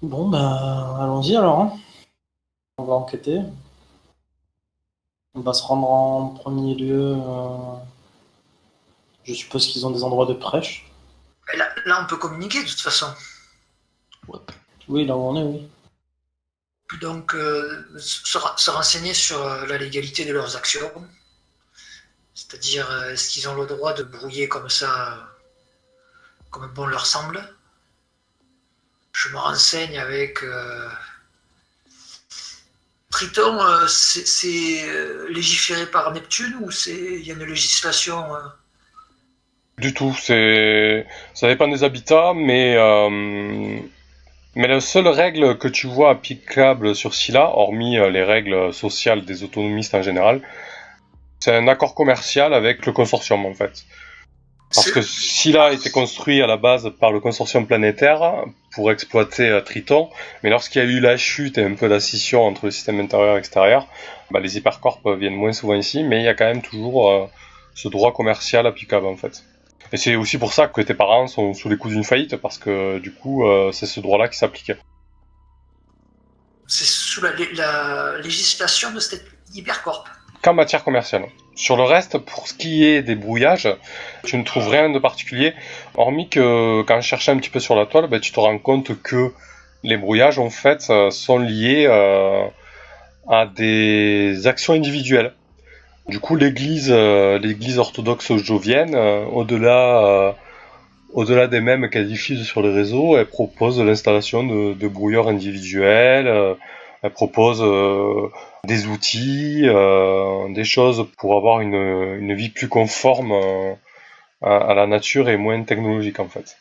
Bon, bah, allons-y alors. Hein. On va enquêter. On va se rendre en premier lieu. Euh, je suppose qu'ils ont des endroits de prêche. Là, là, on peut communiquer de toute façon. Oui, là où on est, oui. Donc, euh, se, renseigner sur euh, la légalité de leurs actions. C'est-à-dire, est-ce qu'ils ont le droit de brouiller comme ça, comme bon leur semble? Je me renseigne avec Triton, euh, c'est euh, légiféré par Neptune ou il y a une législation euh? Du tout, ça dépend des habitats, mais mais la seule règle que tu vois applicable sur Scylla, hormis les règles sociales des autonomistes en général, c'est un accord commercial avec le consortium en fait. Parce que Scylla a été construit à la base par le consortium planétaire pour exploiter euh, Triton, mais lorsqu'il y a eu la chute et un peu la scission entre le système intérieur et extérieur, bah, les hypercorps viennent moins souvent ici, mais il y a quand même toujours euh, ce droit commercial applicable en fait. Et c'est aussi pour ça que tes parents sont sous les coups d'une faillite, parce que du coup, euh, c'est ce droit-là qui s'applique. C'est sous la, la législation de cette hypercorp. Qu'en matière commerciale. Sur le reste, pour ce qui est des brouillages, tu ne trouves rien de particulier, hormis que quand je cherchais un petit peu sur la toile, ben, tu te rends compte que les brouillages en fait euh, sont liés euh, à des actions individuelles. Du coup, l'église, euh, l'église orthodoxe jovienne, au-delà, au-delà des mêmes qu'elle diffuse sur les réseaux, elle propose l'installation de, de brouilleurs individuels. elle propose des outils, euh, des choses pour avoir une, une vie plus conforme euh, à, la nature et moins technologique en fait.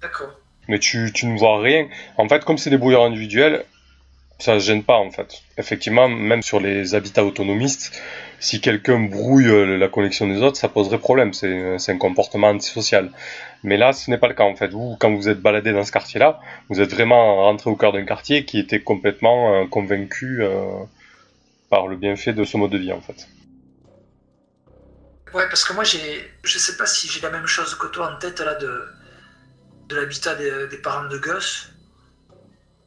D'accord. Mais tu, tu ne vois rien. En fait, comme c'est des brouilleurs individuels, ça ne gêne pas en fait. Effectivement, même sur les habitats autonomistes, si quelqu'un brouille euh, la connexion des autres, ça poserait problème. C'est un comportement antisocial. Mais là, ce n'est pas le cas en fait. Vous, quand vous êtes baladé dans ce quartier-là, vous êtes vraiment rentré au cœur d'un quartier qui était complètement euh, convaincu euh, par le bienfait de ce mode de vie en fait. Ouais, parce que moi, j'ai, je sais pas si j'ai la même chose que toi en tête là de, l'habitat des, des, parents de Gus.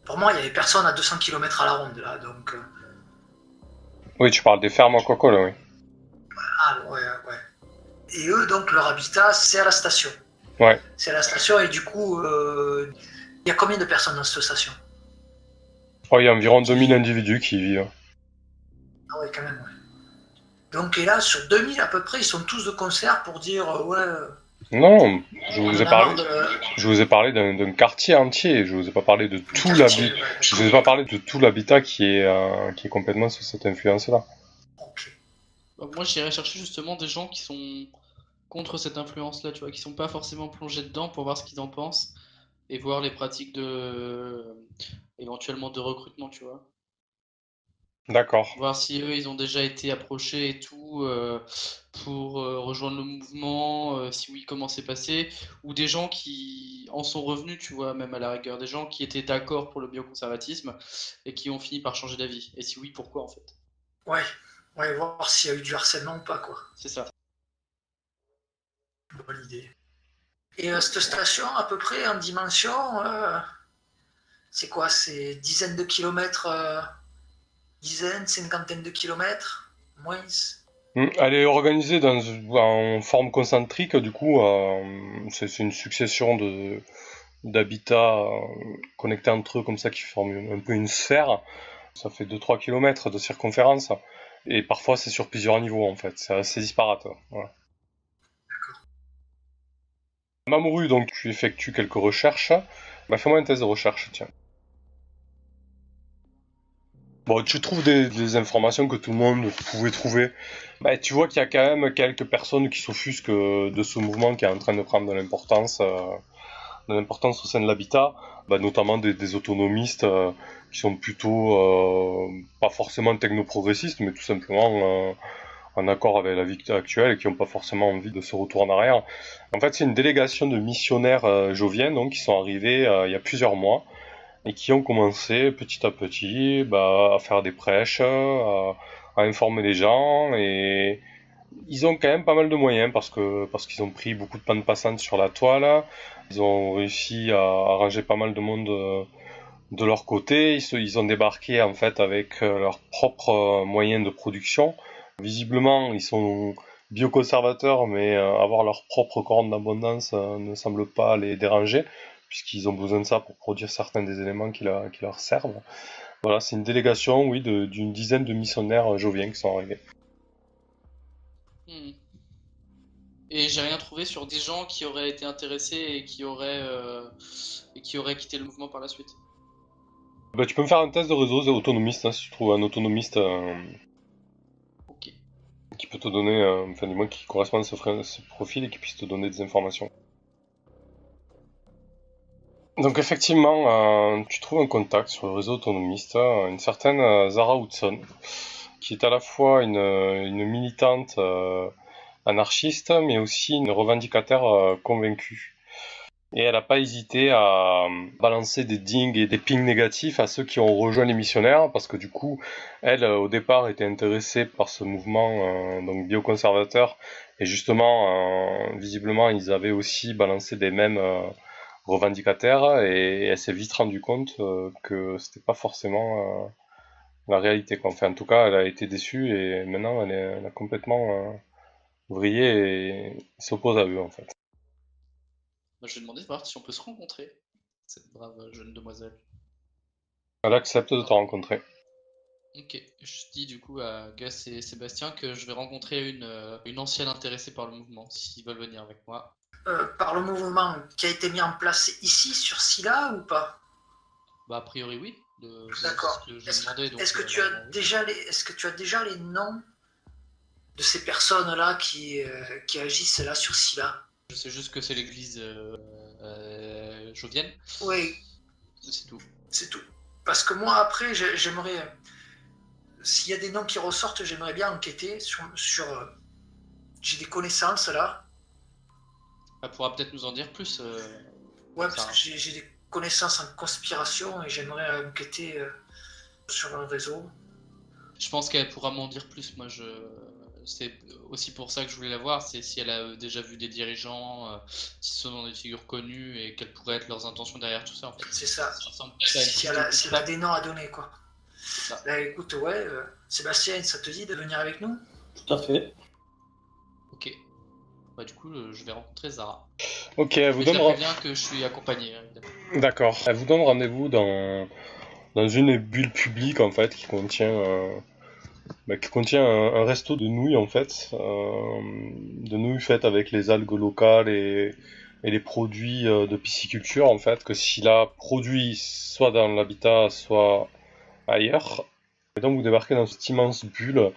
Pour moi, il y avait personne à 200 km à la ronde là, donc. Euh. Oui, tu parles des fermes en coco là, oui. Ah ouais, ouais. Et eux, donc, leur habitat, c'est à la station. Ouais. C'est la station et du coup, euh, il y a combien de personnes dans cette station? Il y a environ 2000 individus qui y vivent. Ah ouais, quand même, ouais. Donc, et là, sur 2000 à peu près, ils sont tous de concert pour dire, euh, ouais... Euh, non, je vous ai parlé, je vous ai parlé d'un quartier entier. Je vous ai pas parlé de tout l'habitat. Je vous ai pas parlé de tout l'habitat qui est qui est complètement sous cette influence-là. Bah, moi, j'irais chercher justement des gens qui sont contre cette influence-là, tu vois, qui sont pas forcément plongés dedans pour voir ce qu'ils en pensent et voir les pratiques de éventuellement de recrutement, tu vois. D'accord. Voir si eux ils ont déjà été approchés et tout euh, pour euh, rejoindre le mouvement, euh, si oui comment c'est passé, ou des gens qui en sont revenus, tu vois, même à la rigueur, des gens qui étaient d'accord pour le bioconservatisme et qui ont fini par changer d'avis. Et si oui, pourquoi en fait? Ouais, ouais, voir s'il y a eu du harcèlement ou pas quoi. C'est ça. Bonne idée. Et euh, cette station, à peu près en dimension, euh, c'est quoi? C'est dizaines de kilomètres, euh, dizaines, cinquantaines de kilomètres, moins hmm, Elle est organisée dans, en forme concentrique, du coup, c'est une succession de d'habitats connectés entre eux comme ça qui forment un peu une sphère. Ça fait 2-3 km de circonférence. Et parfois c'est sur plusieurs niveaux en fait. C'est assez disparate. Voilà. Mamoru, donc tu effectues quelques recherches. Bah, fais-moi une thèse de recherche, tiens. Bon, tu trouves des, informations que tout le monde pouvait trouver. Bah, tu vois qu'il y a quand même quelques personnes qui s'offusquent de ce mouvement qui est en train de prendre de l'importance, euh, de l'importance au sein de l'habitat, bah, notamment des, autonomistes euh, qui sont plutôt euh, pas forcément technoprogressistes, mais tout simplement en accord avec la vie actuelle et qui n'ont pas forcément envie de se retourner en arrière. En fait, c'est une délégation de missionnaires euh, joviens donc, qui sont arrivés euh, il y a plusieurs mois et qui ont commencé petit à petit bah, à faire des prêches, à, informer les gens et ils ont quand même pas mal de moyens parce que parce qu'ils ont pris beaucoup de panne passantes sur la toile, ils ont réussi à arranger pas mal de monde euh, de leur côté, ils, ils ont débarqué en fait avec leurs propres moyens de production. Visiblement, ils sont bioconservateurs, mais euh, avoir leur propre corne d'abondance euh, ne semble pas les déranger, puisqu'ils ont besoin de ça pour produire certains des éléments qui, leur servent. Voilà, c'est une délégation, oui, d'une dizaine de missionnaires euh, joviens qui sont arrivés. Hmm. Et j'ai rien trouvé sur des gens qui auraient été intéressés et qui auraient, et qui auraient quitté le mouvement par la suite. Bah, tu peux me faire un test de réseau autonomiste, hein, si tu trouves un autonomiste qui peut te donner, euh, enfin du moins qui correspond à ce, profil et qui puisse te donner des informations. Donc effectivement, euh, tu trouves un contact sur le réseau autonomiste, euh, une certaine Zara Hudson, qui est à la fois une, militante anarchiste, mais aussi une revendicataire convaincue. Et elle n'a pas hésité à balancer des dings et des pings négatifs à ceux qui ont rejoint les missionnaires, parce que du coup, elle, au départ, était intéressée par ce mouvement euh, donc bioconservateur, et justement, euh, visiblement, ils avaient aussi balancé des mêmes euh, revendicataires, et, elle s'est vite rendue compte que c'était pas forcément la réalité. Quoi. Enfin, en tout cas, elle a été déçue, et maintenant, elle, est, elle a complètement vrillé et s'oppose à eux, en fait. Je vais demander de voir si on peut se rencontrer, cette brave jeune demoiselle. Elle accepte de te rencontrer. Ok, je dis du coup à Gus et Sébastien que je vais rencontrer une, euh, une ancienne intéressée par le mouvement, s'ils veulent venir avec moi. Euh, par le mouvement qui a été mis en place ici, sur Scylla, ou pas? Bah, a priori, oui. D'accord. Est-ce que, tu as déjà les, est-ce que tu as déjà les noms de ces personnes-là qui, euh, qui agissent là sur Scylla je sais juste que c'est l'église euh, euh, Jovienne. Oui. C'est tout. C'est tout. Parce que moi, après, j'aimerais. S'il y a des noms qui ressortent, j'aimerais bien enquêter sur. sur euh, J'ai des connaissances là. Elle pourra peut-être nous en dire plus. ouais, parce que j'ai des connaissances en conspiration et j'aimerais enquêter sur le réseau. Je pense qu'elle pourra m'en dire plus. Moi, je c'est aussi pour ça que je voulais la voir, c'est si elle a déjà vu des dirigeants, euh, si ce sont des figures connues et quelles pourraient être leurs intentions derrière tout ça. En fait. C'est ça. si, elle a, des noms à donner, quoi. Là, écoute, ouais, euh, Sébastien, ça te dit de venir avec nous? Tout à fait. Bah, du coup, euh, je vais rencontrer Zara. Ok, elle vous donne bien que je suis accompagné. D'accord. Elle vous donne rendez-vous dans dans une bulle publique en fait qui contient bah, qui contient un, resto de nouilles en fait, euh, de nouilles faites avec les algues locales et, les produits euh, de pisciculture en fait, que s'il a produit soit dans l'habitat, soit ailleurs. Et donc vous débarquez dans cette immense bulle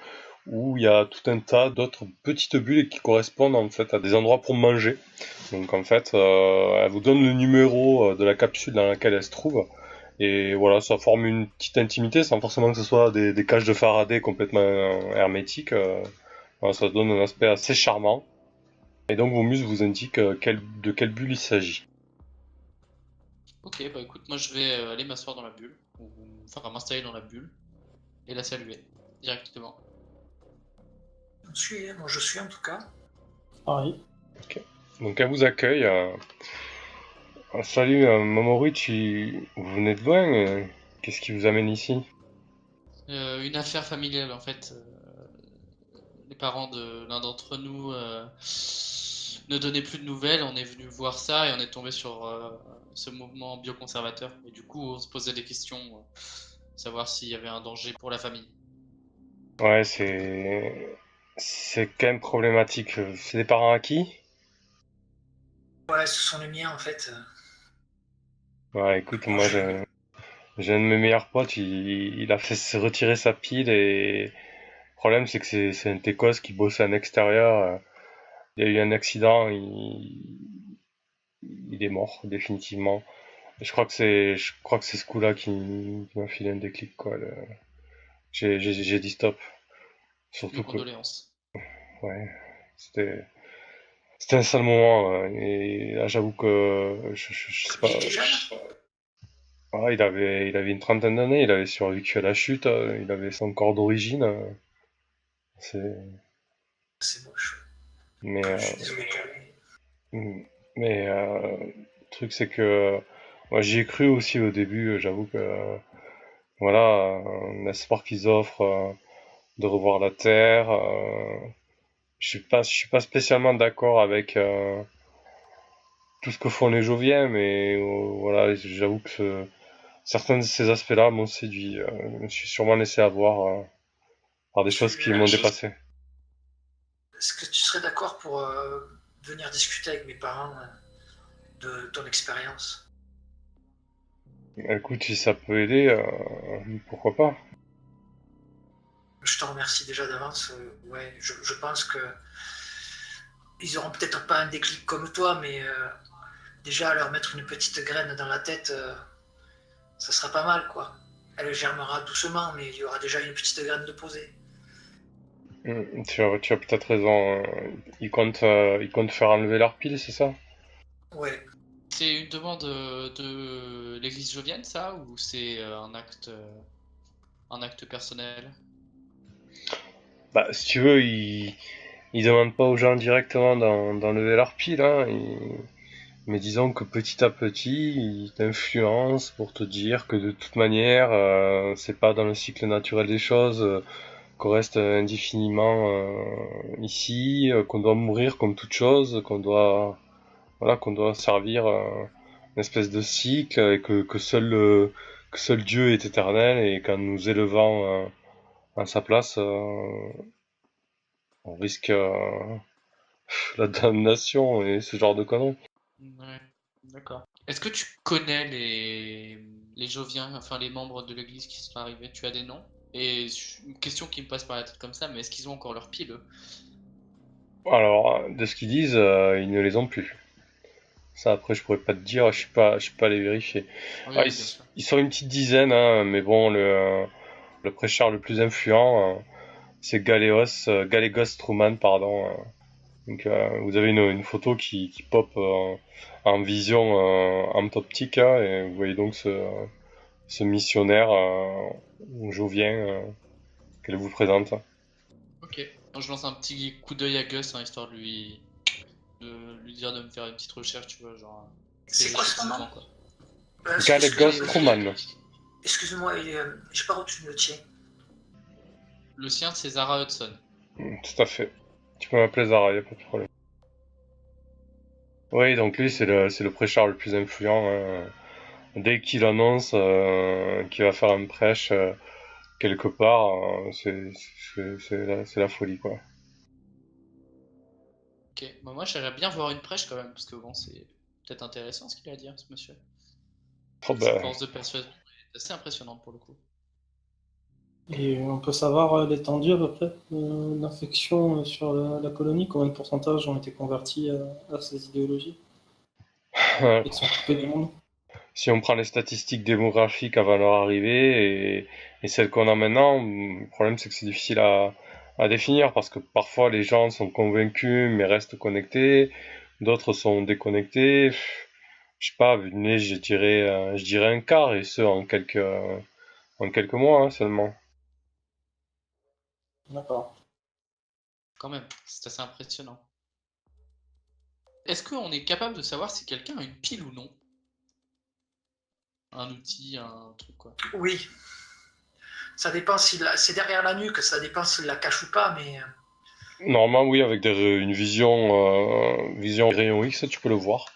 où il y a tout un tas d'autres petites bulles qui correspondent en fait à des endroits pour manger. Donc en fait, euh, elle vous donne le numéro de la capsule dans laquelle elle se trouve. Et voilà, ça forme une petite intimité sans forcément que ce soit des, des cages de Faraday complètement euh, hermétiques. Euh, ça donne un aspect assez charmant. Et donc vos muses vous indiquent euh, de quelle bulle il s'agit. Ok, bah écoute, moi je vais aller m'asseoir dans la bulle, enfin m'installer dans la bulle, et la saluer directement. Je suis, moi je suis en tout cas. Pareil. Ok. Donc elle vous accueille. Ah, salut, euh, Mamoru, vous venez de loin euh, Qu'est-ce qui vous amène ici? Euh, Une affaire familiale, en fait. Euh, les parents de l'un d'entre nous ne donnaient plus de nouvelles. On est venu voir ça et on est tombé sur ce mouvement bioconservateur. Et du coup, on se posait des questions, savoir s'il y avait un danger pour la famille. Ouais, c'est. C'est quand même problématique. C'est des parents à qui Ouais, ce sont les miens en fait. Ouais, écoute, moi j'ai un de mes meilleurs potes, il, a fait retirer sa pile et le problème c'est que c'est un Técos qui bossait en extérieur. Il y a eu un accident, il, il est mort définitivement. je crois que c'est je crois que c'est ce coup-là qui, m'a filé un déclic quoi. J'ai dit stop. Surtout que ouais, c'était c'était un sale moment. et là, j'avoue que je, je, sais pas. Ah, il avait, il avait une trentaine d'années, il avait survécu à la chute, euh, il avait son corps d'origine. Euh, c'est. C'est moche. Mais. Euh, mm, mais le truc, c'est que. Moi, j'y ai cru aussi au début, j'avoue que. Voilà, un espoir qu'ils offrent de revoir la Terre je suis pas, je suis pas spécialement d'accord avec euh, tout ce que font les Joviens, mais euh, voilà, j'avoue que certains de ces aspects-là m'ont séduit. Euh, je me suis sûrement laissé avoir par des choses qui m'ont dépassé. Est-ce que tu serais d'accord pour venir discuter avec mes parents de ton expérience? Écoute, si ça peut aider, pourquoi pas je te remercie déjà d'avance. Euh, ouais, je, pense que ils auront peut-être pas un déclic comme toi, mais euh, déjà leur mettre une petite graine dans la tête, euh, ça sera pas mal, quoi. Elle germera doucement, mais il y aura déjà une petite graine de poser. Mm, Tu as, tu as peut-être raison. Ils comptent, euh, ils comptent faire enlever leur pile, c'est ça? Ouais. C'est une demande de l'église jovienne, ça, ou c'est un acte, un acte personnel? Bah, si tu veux, ils, ils demandent pas aux gens directement d'en- d'enlever leur pile, hein. Mais disons que petit à petit, ils t'influencent pour te dire que de toute manière, euh, c'est pas dans le cycle naturel des choses, euh, qu'on reste indéfiniment euh, ici, euh, qu'on doit mourir comme toute chose, qu'on doit, voilà, qu'on doit servir euh, une espèce de cycle et que, que seul, que seul Dieu est éternel et qu'en nous élevant à sa place, euh, on risque euh, la damnation et ce genre de conneries. Ouais, d'accord. Est-ce que tu connais les, les Joviens, enfin les membres de l'église qui sont arrivés? Tu as des noms? Et une question qui me passe par la tête comme ça, mais est-ce qu'ils ont encore leur pile, eux? Alors, de ce qu'ils disent, euh, ils ne les ont plus. Ça, après, je pourrais pas te dire, je suis pas, je suis pas allé vérifier. Oui, Ah, ils, ils sont une petite dizaine, hein, mais bon, le, le prêcheur le plus influent, euh, c'est Galéos, euh, Galégos Truman, pardon. euh. Donc, euh, vous avez une, une photo qui, qui pop euh, en vision euh, en optique, hein, et vous voyez donc ce, ce missionnaire euh, jovien euh, qu'elle vous présente. Ok. Je lance un petit coup d'œil à Gus, hein, histoire de lui, de lui dire de me faire une petite recherche, tu vois, genre. C'est quoi son nom? excusez- Truman. Excuse-moi, euh, j'ai pas retenu le tien. Le sien, c'est Zara Hudson. Mm, Tout à fait. Tu peux m'appeler Zara, y a pas de problème. Oui, donc lui, c'est le, c'est le prêcheur le plus influent. hein. Dès qu'il annonce euh, qu'il va faire un prêche euh, quelque part, euh, c'est c'est- c'est la, c'est la folie, quoi. Ok. Bah, moi, j'aimerais bien voir une prêche quand même, parce que bon, c'est peut-être intéressant ce qu'il a à dire, ce monsieur. Oh, Sa bah, force de persuasion assez impressionnante pour le coup. Et on peut savoir euh, l'étendue à peu près de l'infection euh, sur la, la colonie, combien de pourcentage ont été convertis à, à ces idéologies? Ouais. et sont coupés du monde? Si on prend les statistiques démographiques avant leur arrivée et, et celles qu'on a maintenant, le problème c'est que c'est difficile à, à définir parce que parfois les gens sont convaincus mais restent connectés, d'autres sont déconnectés. Je sais pas, vu le nez, je dirais, euh, je dirais un quart et ce en quelques, euh, en quelques mois hein, seulement. D'accord. Quand même, c'est assez impressionnant. Est-ce qu'on est capable de savoir si quelqu'un a une pile ou non? Un outil, un truc quoi. Oui. Ça dépend la- c'est derrière la nuque, ça dépend s'il la cache ou pas, mais euh, Normalement, oui, avec des, une vision, euh, vision rayon X, tu peux le voir.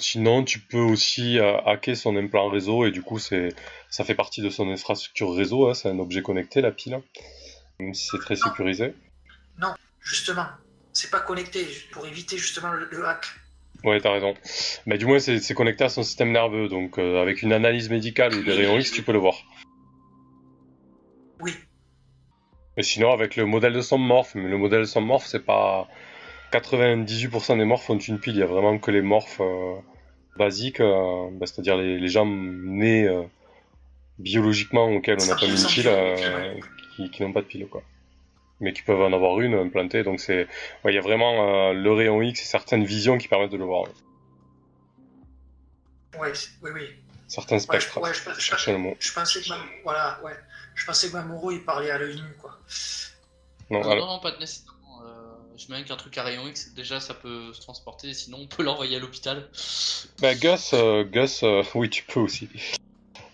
Sinon, tu peux aussi euh, hacker son implant réseau et du coup, c'est, ça fait partie de son infrastructure réseau. hein, c'est un objet connecté, la pile, même si c'est très sécurisé. justement, c'est pas connecté pour éviter justement le, le hack. Ouais, t'as raison. Mais du moins, c'est, c'est connecté à son système nerveux, donc euh, avec une analyse médicale ou des rayons X, tu peux le voir. Oui, Et sinon, avec le modèle de son morph, mais le modèle de son morph, c'est pas. 98% des morphes ont une pile, il y a vraiment que les morphes euh, basiques, euh, bah, c'est-à-dire les, les gens nés euh, biologiquement auxquels on n'a pas mis une pile, euh, qui, qui n'ont pas de pile, quoi. Mais qui peuvent en avoir une implantée, donc c'est. ouais, il y a vraiment euh, le rayon X et certaines visions qui permettent de le voir. ouais, oui, oui. Certains Ouais, je, spectres, ouais, je, je- je cherchais le mot. je pensais que voilà, ouais. Je pensais que Mamoru il parlait à l'œil nu, quoi. Non, Non, non, pas de nécessairement. Je mets qu'un truc à rayon X, déjà ça peut se transporter, sinon on peut l'envoyer à l'hôpital. Bah, Gus, euh, Gus euh, oui, tu peux aussi.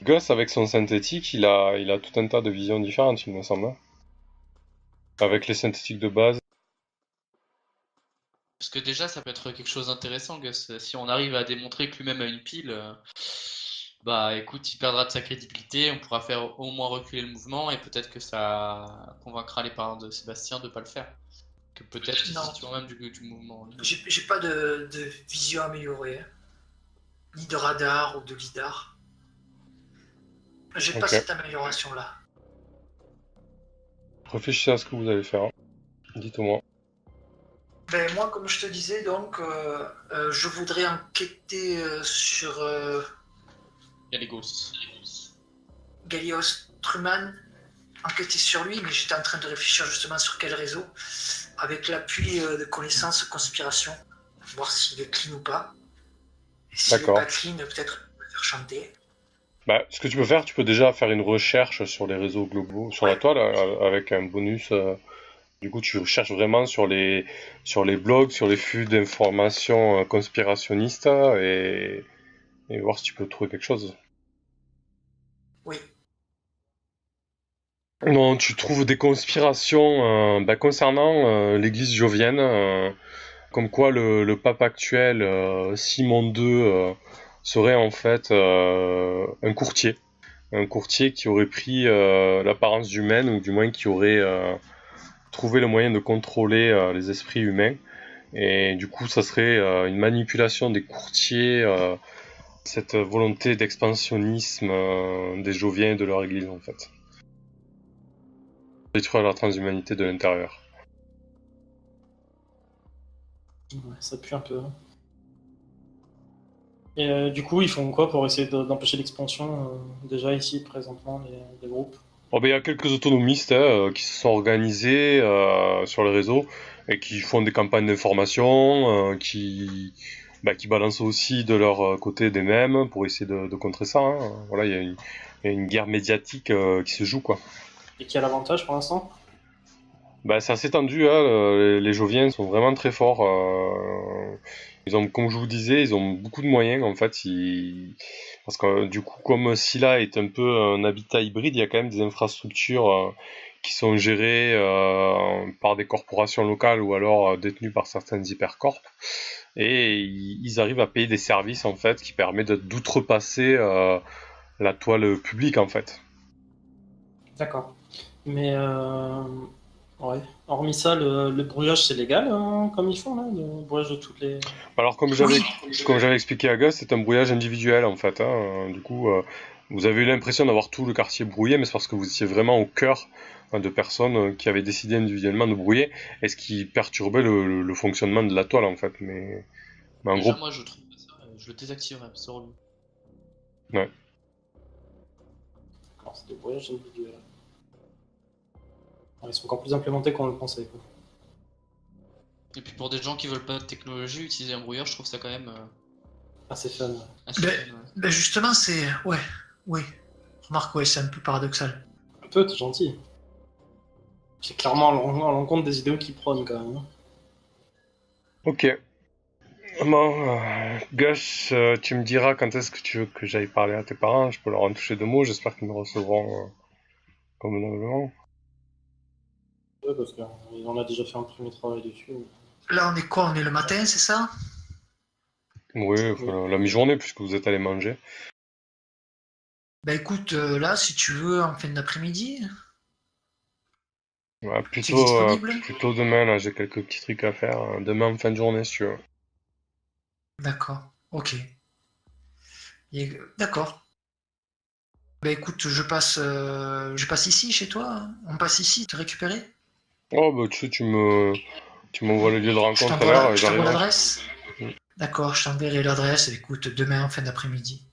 Gus, avec son synthétique, il a, il a tout un tas de visions différentes, il me semble. Avec les synthétiques de base. Parce que déjà ça peut être quelque chose d'intéressant, Gus. Si on arrive à démontrer que lui-même a une pile, euh, bah écoute, il perdra de sa crédibilité, on pourra faire au moins reculer le mouvement et peut-être que ça convaincra les parents de Sébastien de pas le faire. Que peut-être situe même du, du mouvement. J'ai j'ai pas de, de vision améliorée, hein. ni de radar ou de lidar. J'ai pas cette amélioration-là. Réfléchissez à ce que vous allez faire. Dites-moi. Ben, moi, comme je te disais, donc, euh, euh, je voudrais enquêter euh, sur euh, gosses. Galios Truman enquêter sur lui, mais j'étais en train de réfléchir justement sur quel réseau, avec l'appui euh, de connaissances conspiration, voir s'il est clean ou pas. Et s'il n'est pas clean, peut-être faire chanter. Bah, ce que tu peux faire, tu peux déjà faire une recherche sur les réseaux globaux, sur la toile, euh, avec un bonus. euh, du coup, tu recherches vraiment sur les, sur les blogs, sur les flux d'informations conspirationnistes et, et voir si tu peux trouver quelque chose. Non, tu trouves des conspirations euh, bah, concernant euh, l'église jovienne, euh, comme quoi le, le pape actuel, euh, Simon II, serait en fait un courtier. Un courtier qui aurait pris l'apparence humaine, ou du moins qui aurait trouvé le moyen de contrôler les esprits humains. Et du coup, ça serait une manipulation des courtiers, cette volonté d'expansionnisme des joviens et de leur église en fait détruire la transhumanité de l'intérieur. Ouais, ça pue un peu. hein. Et euh, du coup, ils font quoi pour essayer de- d'empêcher l'expansion euh, déjà ici présentement les, les groupes? Oh, ben, il y a quelques autonomistes hein, euh, qui se sont organisés euh, sur les réseaux et qui font des campagnes d'information, qui, bah, qui balancent aussi de leur côté des mêmes pour essayer de, de contrer ça. hein. Voilà, il y, a une- il y a une guerre médiatique qui se joue quoi. Et qui a l'avantage pour l'instant Bah, c'est assez tendu, hein, le- les, les Joviens sont vraiment très forts. euh, ils ont, comme je vous disais, ils ont beaucoup de moyens en fait. Ils... Parce que du coup, comme Scylla est un peu un habitat hybride, il y a quand même des infrastructures euh, qui sont gérées euh, par des corporations locales ou alors détenues par certaines hypercorps. Et ils, arrivent à payer des services en fait qui permettent d'outrepasser euh, la toile publique en fait. D'accord. Mais euh, ouais. Hormis ça, le, le brouillage c'est légal hein, comme ils font là, le brouillage de toutes les. Alors comme j'avais comme j'avais expliqué à Gus, c'est un brouillage individuel en fait. hein. Du coup, euh, vous avez eu l'impression d'avoir tout le quartier brouillé, mais c'est parce que vous étiez vraiment au cœur hein, de personnes euh, qui avaient décidé individuellement de brouiller, et ce qui perturbait le, le- le fonctionnement de la toile en fait. Mais, mais en Déjà, gros, moi, je trouve ça, je le désactiverais, c'est relou. D'accord, c'est des brouillages individuels. Ils sont encore plus implémentés qu'on le pensait. Quoi. Et puis pour des gens qui veulent pas de technologie, utiliser un brouilleur, je trouve ça quand même euh, Assez fun. assez Ben- fun, ouais. Ben justement, c'est. Ouais, oui. Remarque, ouais, c'est un peu paradoxal. Un peu, t'es gentil. C'est clairement à l'en- à l'encontre des idéaux qu'ils prônent quand même. hein. ok. Bon, euh, Gus, euh, tu me diras quand est-ce que tu veux que j'aille parler à tes parents. Je peux leur en toucher deux mots. J'espère qu'ils me recevront euh, convenablement. Parce qu'on a déjà fait un premier travail dessus. Là, on est quoi? On est le matin, c'est ça? Oui, la mi-journée puisque vous êtes allé manger. Ben écoute, euh, là, si tu veux, en fin d'après-midi. Ouais, plutôt, euh, plutôt demain, là, j'ai quelques petits trucs à faire. euh, Demain en fin de journée, si tu veux. D'accord, ok. Et- D'accord. Ben écoute, je passe, euh, je passe ici chez toi. hein. On passe ici, te récupérer? Oh, bah, tu sais, tu me, tu m'envoies le lieu de rencontre à t'envoie l'heure la- et je t'envoie j'arrive. l'adresse. Mm. D'accord, je t'enverrai l'adresse. Écoute, demain en fin d'après-midi.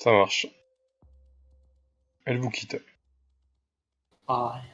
Ça marche. Elle vous quitte. Ah, ouais.